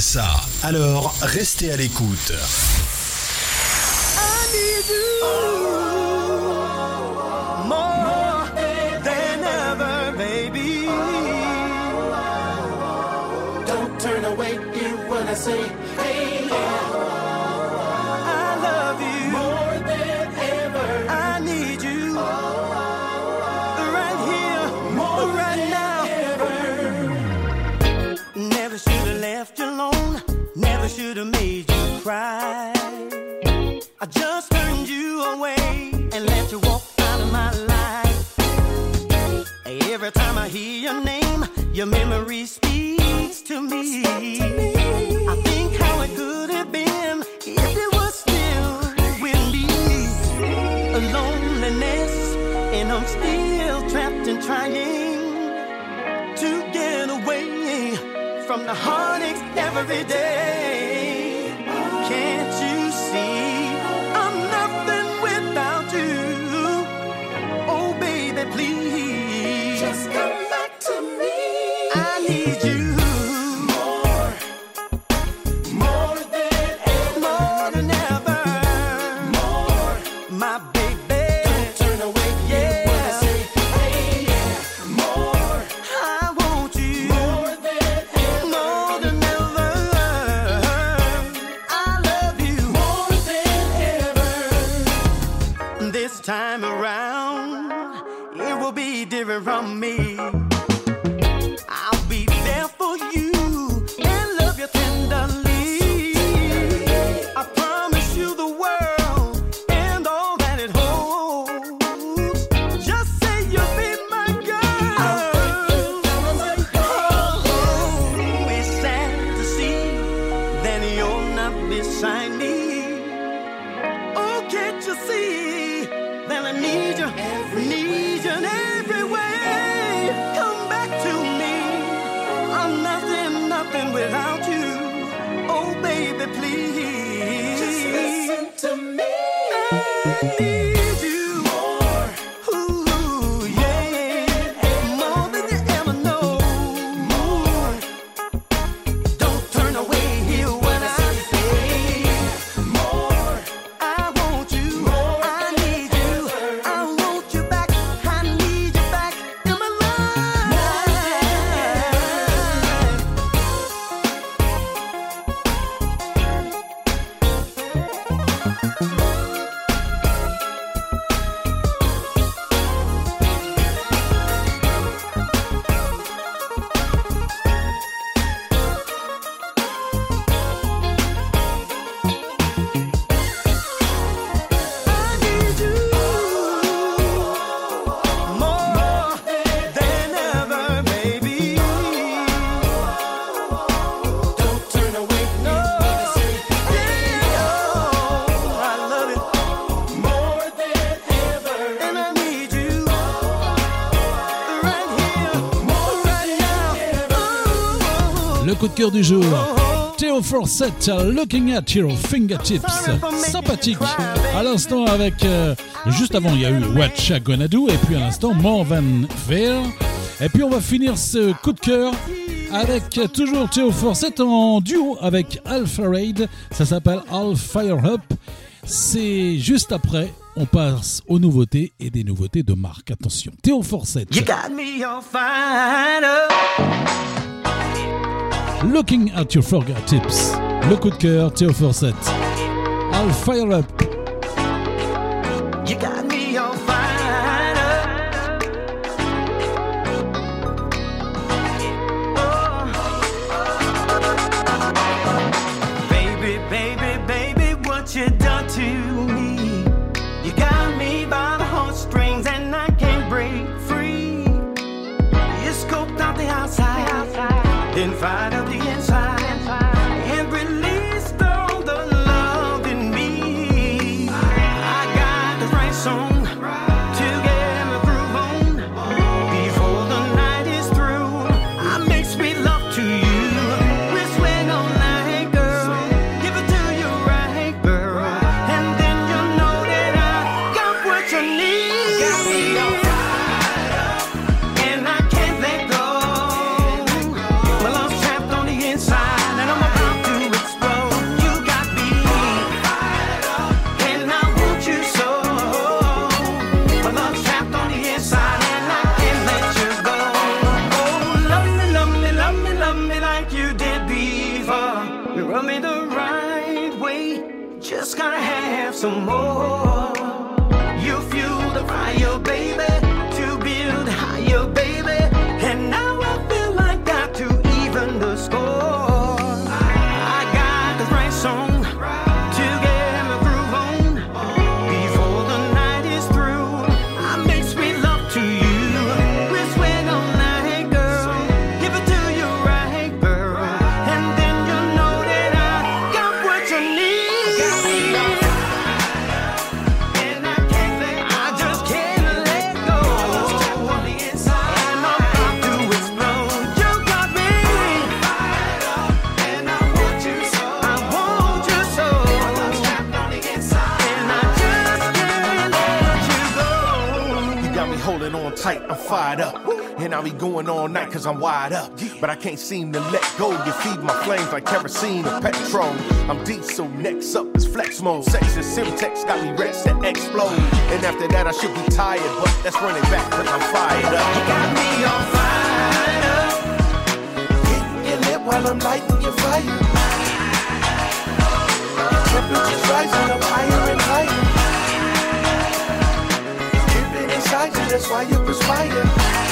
Ça. Alors, restez à l'écoute. Never should have made you cry. I just turned you away and let you walk out of my life. Every time I hear your name, your memory speaks to me. I think how it could have been if it was still with me. A loneliness, and I'm still trapped and trying the heartaches every day. Cœur du jour. Théo Forsett, Looking at Your Fingertips. Sympathique. À l'instant, avec. euh, juste avant, il y a eu Gonna Do. Et puis à l'instant, More Than Fair. Et puis on va finir ce coup de cœur avec euh, toujours Théo Forsett en duo avec Alpha Raid. Ça s'appelle All Fire Up. C'est juste après. On passe aux nouveautés et des nouveautés de marque. Attention, Théo Forsett. You got me. Looking at your fingertips. Le coup de cœur, Théo Forsett. I'll fire up. You got me all fired up. Oh. Baby, baby, baby, what you done to me? You got me by the heartstrings and I can't break free. You scoped out the outside, then fired cause I'm wired up. But I can't seem to let go. You feed my flames like kerosene or petrol. I'm deep, so next up is flex mode. Sex and Simtex got me rest to explode. And after that, I should be tired, but that's running back cause I'm fired up. You got me on fire. Hitting your lip while I'm lighting your fire. Your temperature's rising up higher and higher. It's dripping inside you, that's why you perspire.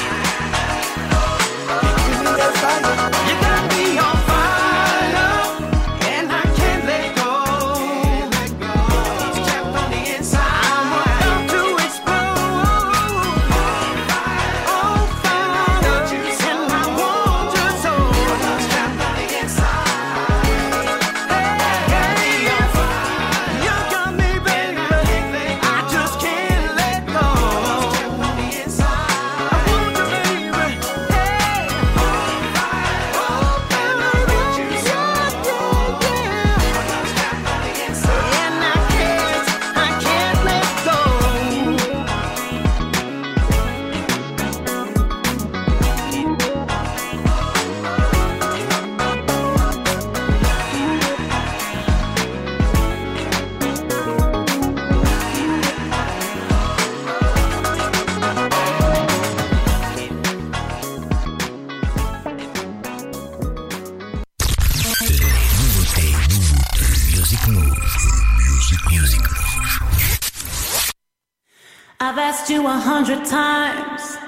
asked you a hundred times,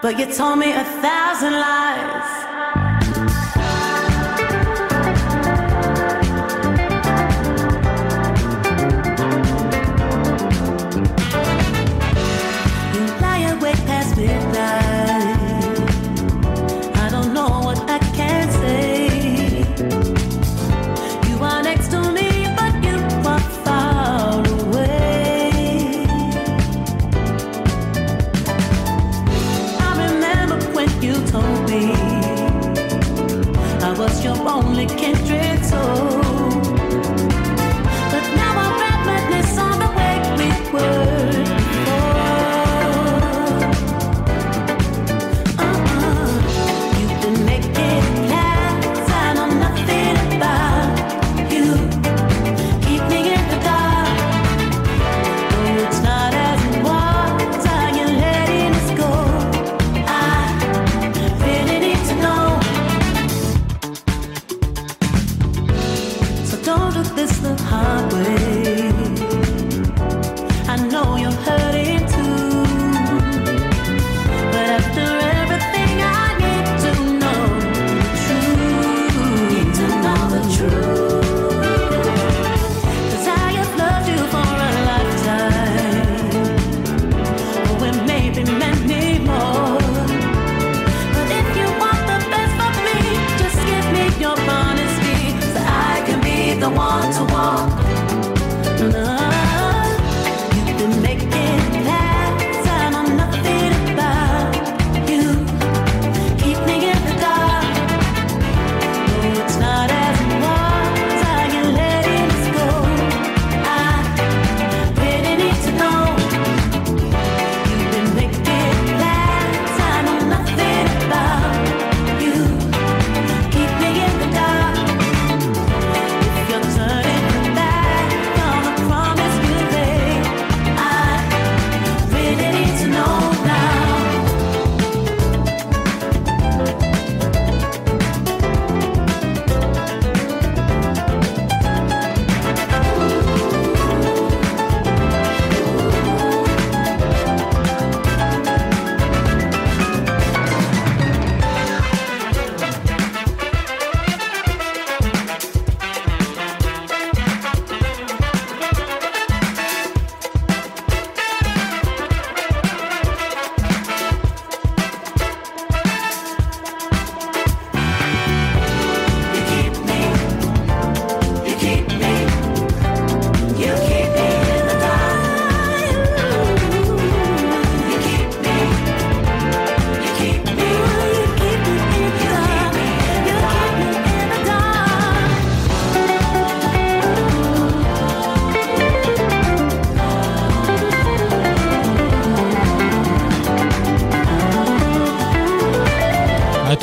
but you told me a thousand lies.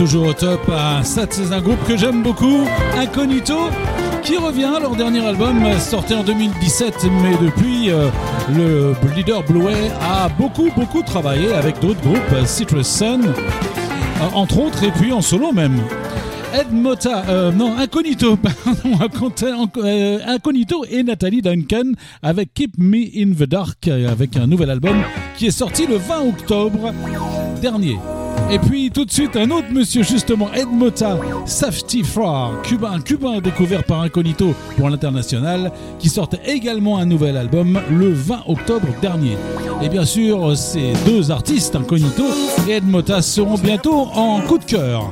Toujours au top. Ah, ça, c'est un groupe que j'aime beaucoup, Incognito, qui revient. Leur dernier album sorti en 2017, mais depuis, euh, le leader Bluey a beaucoup, beaucoup travaillé avec d'autres groupes, Citrus Sun, euh, entre autres, et puis en solo même. Ed Mota, euh, non, Incognito, *laughs* pardon, euh, Incognito et Nathalie Duncan avec Keep Me in the Dark, euh, avec un nouvel album qui est sorti le 20 octobre dernier. Et puis tout de suite un autre monsieur justement, Ed Mota, Safety Far, cubain, cubain découvert par Incognito pour l'international, qui sortait également un nouvel album le 20 octobre dernier. Et bien sûr, ces deux artistes, Incognito et Ed Mota, seront bientôt en coup de cœur.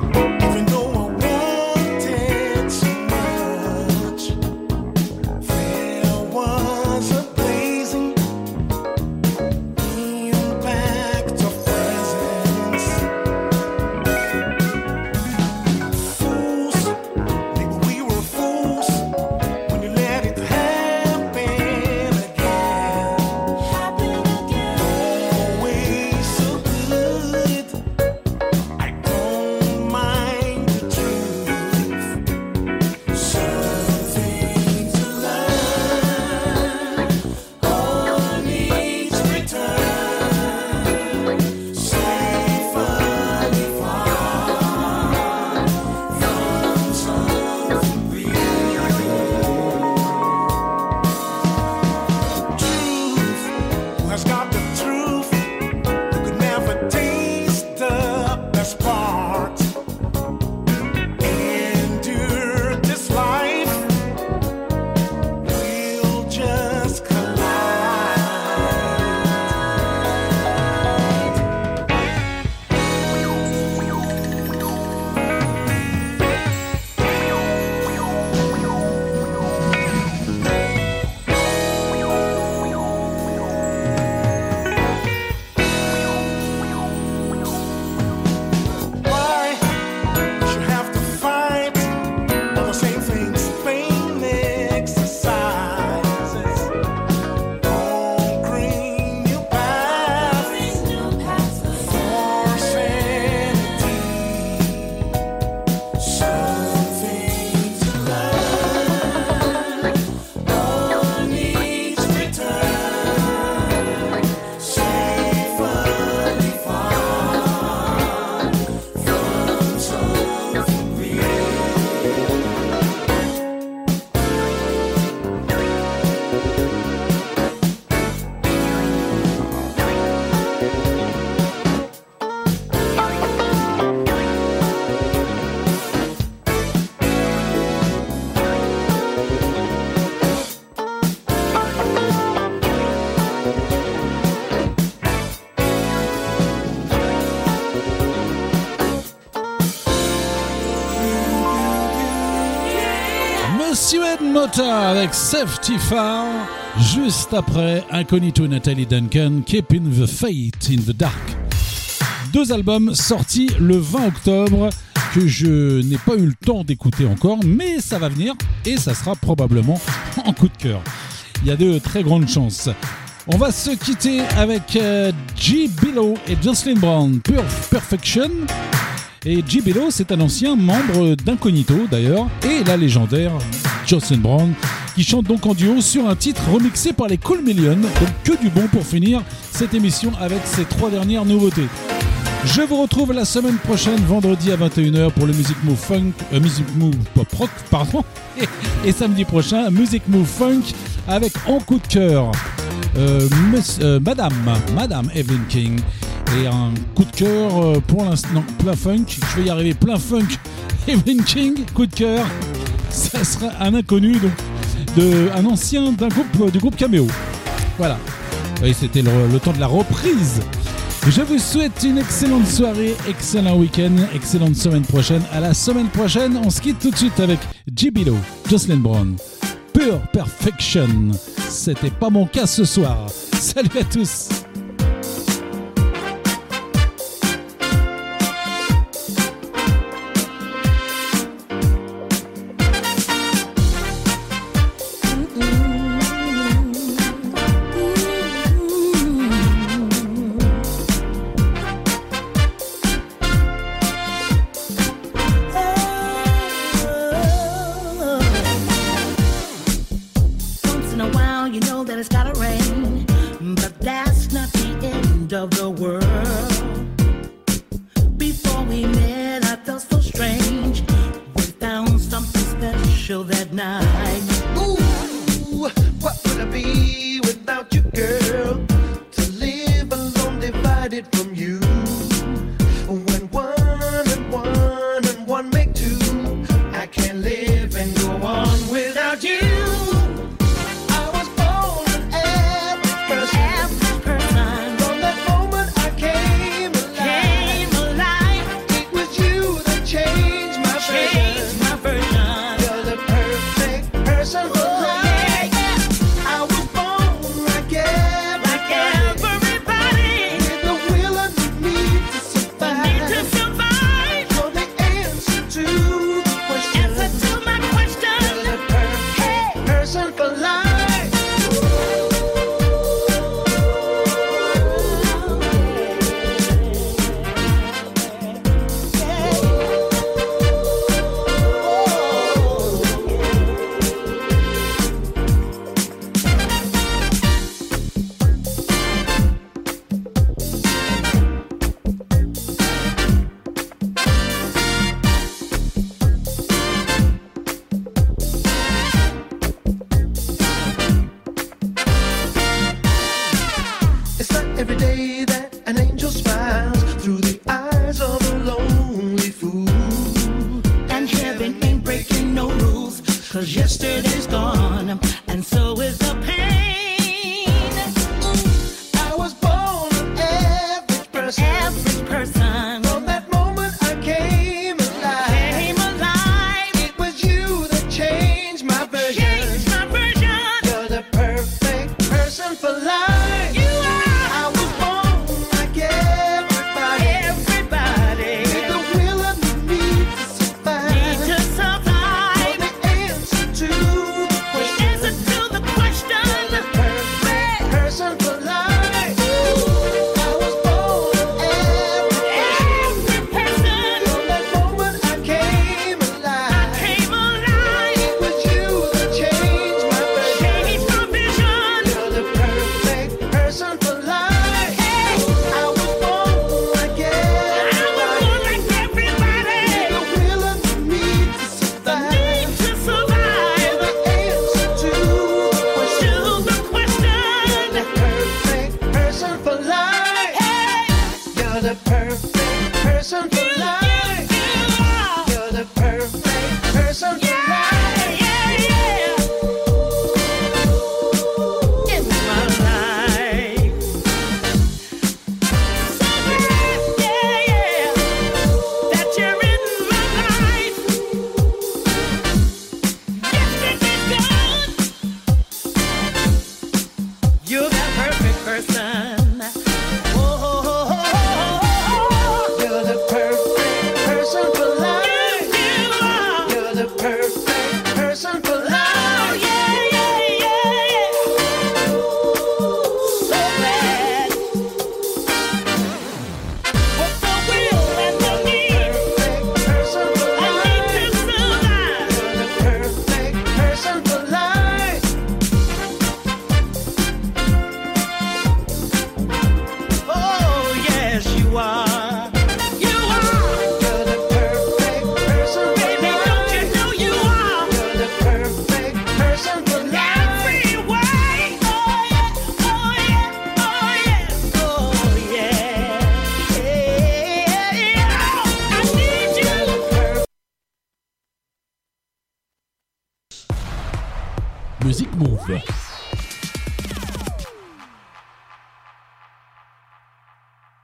Avec Safety Far, juste après Incognito Nathalie Duncan, Keeping the Fate in the Dark. Deux albums sortis le 20 octobre que je n'ai pas eu le temps d'écouter encore, mais ça va venir et ça sera probablement en coup de cœur. Il y a de très grandes chances. On va se quitter avec euh, G. Billow et Jocelyn Brown, Pure Perfection. Et G. Bello, c'est un ancien membre d'Incognito d'ailleurs, et la légendaire Jocelyn Brown, qui chante donc en duo sur un titre remixé par les Cool Millions. Donc que du bon pour finir cette émission avec ces trois dernières nouveautés. Je vous retrouve la semaine prochaine, vendredi à 21h pour le Music Move Funk, euh, Move Pop Rock, *laughs* pardon, et, samedi prochain, Music Move Funk avec en coup de cœur euh, euh, Madame, Madame Evelyn King. Et un coup de cœur pour l'instant, plein funk, je vais y arriver, plein funk, *laughs* Evelyn King, coup de cœur, ça sera un inconnu, donc, de, un ancien d'un groupe, du groupe Cameo. Voilà, oui, c'était le, temps de la reprise. Je vous souhaite une excellente soirée, excellent week-end, excellente semaine prochaine. À la semaine prochaine, on se quitte tout de suite avec Jibilo, Jocelyn Brown, Pure Perfection. C'était pas mon cas ce soir. Salut à tous.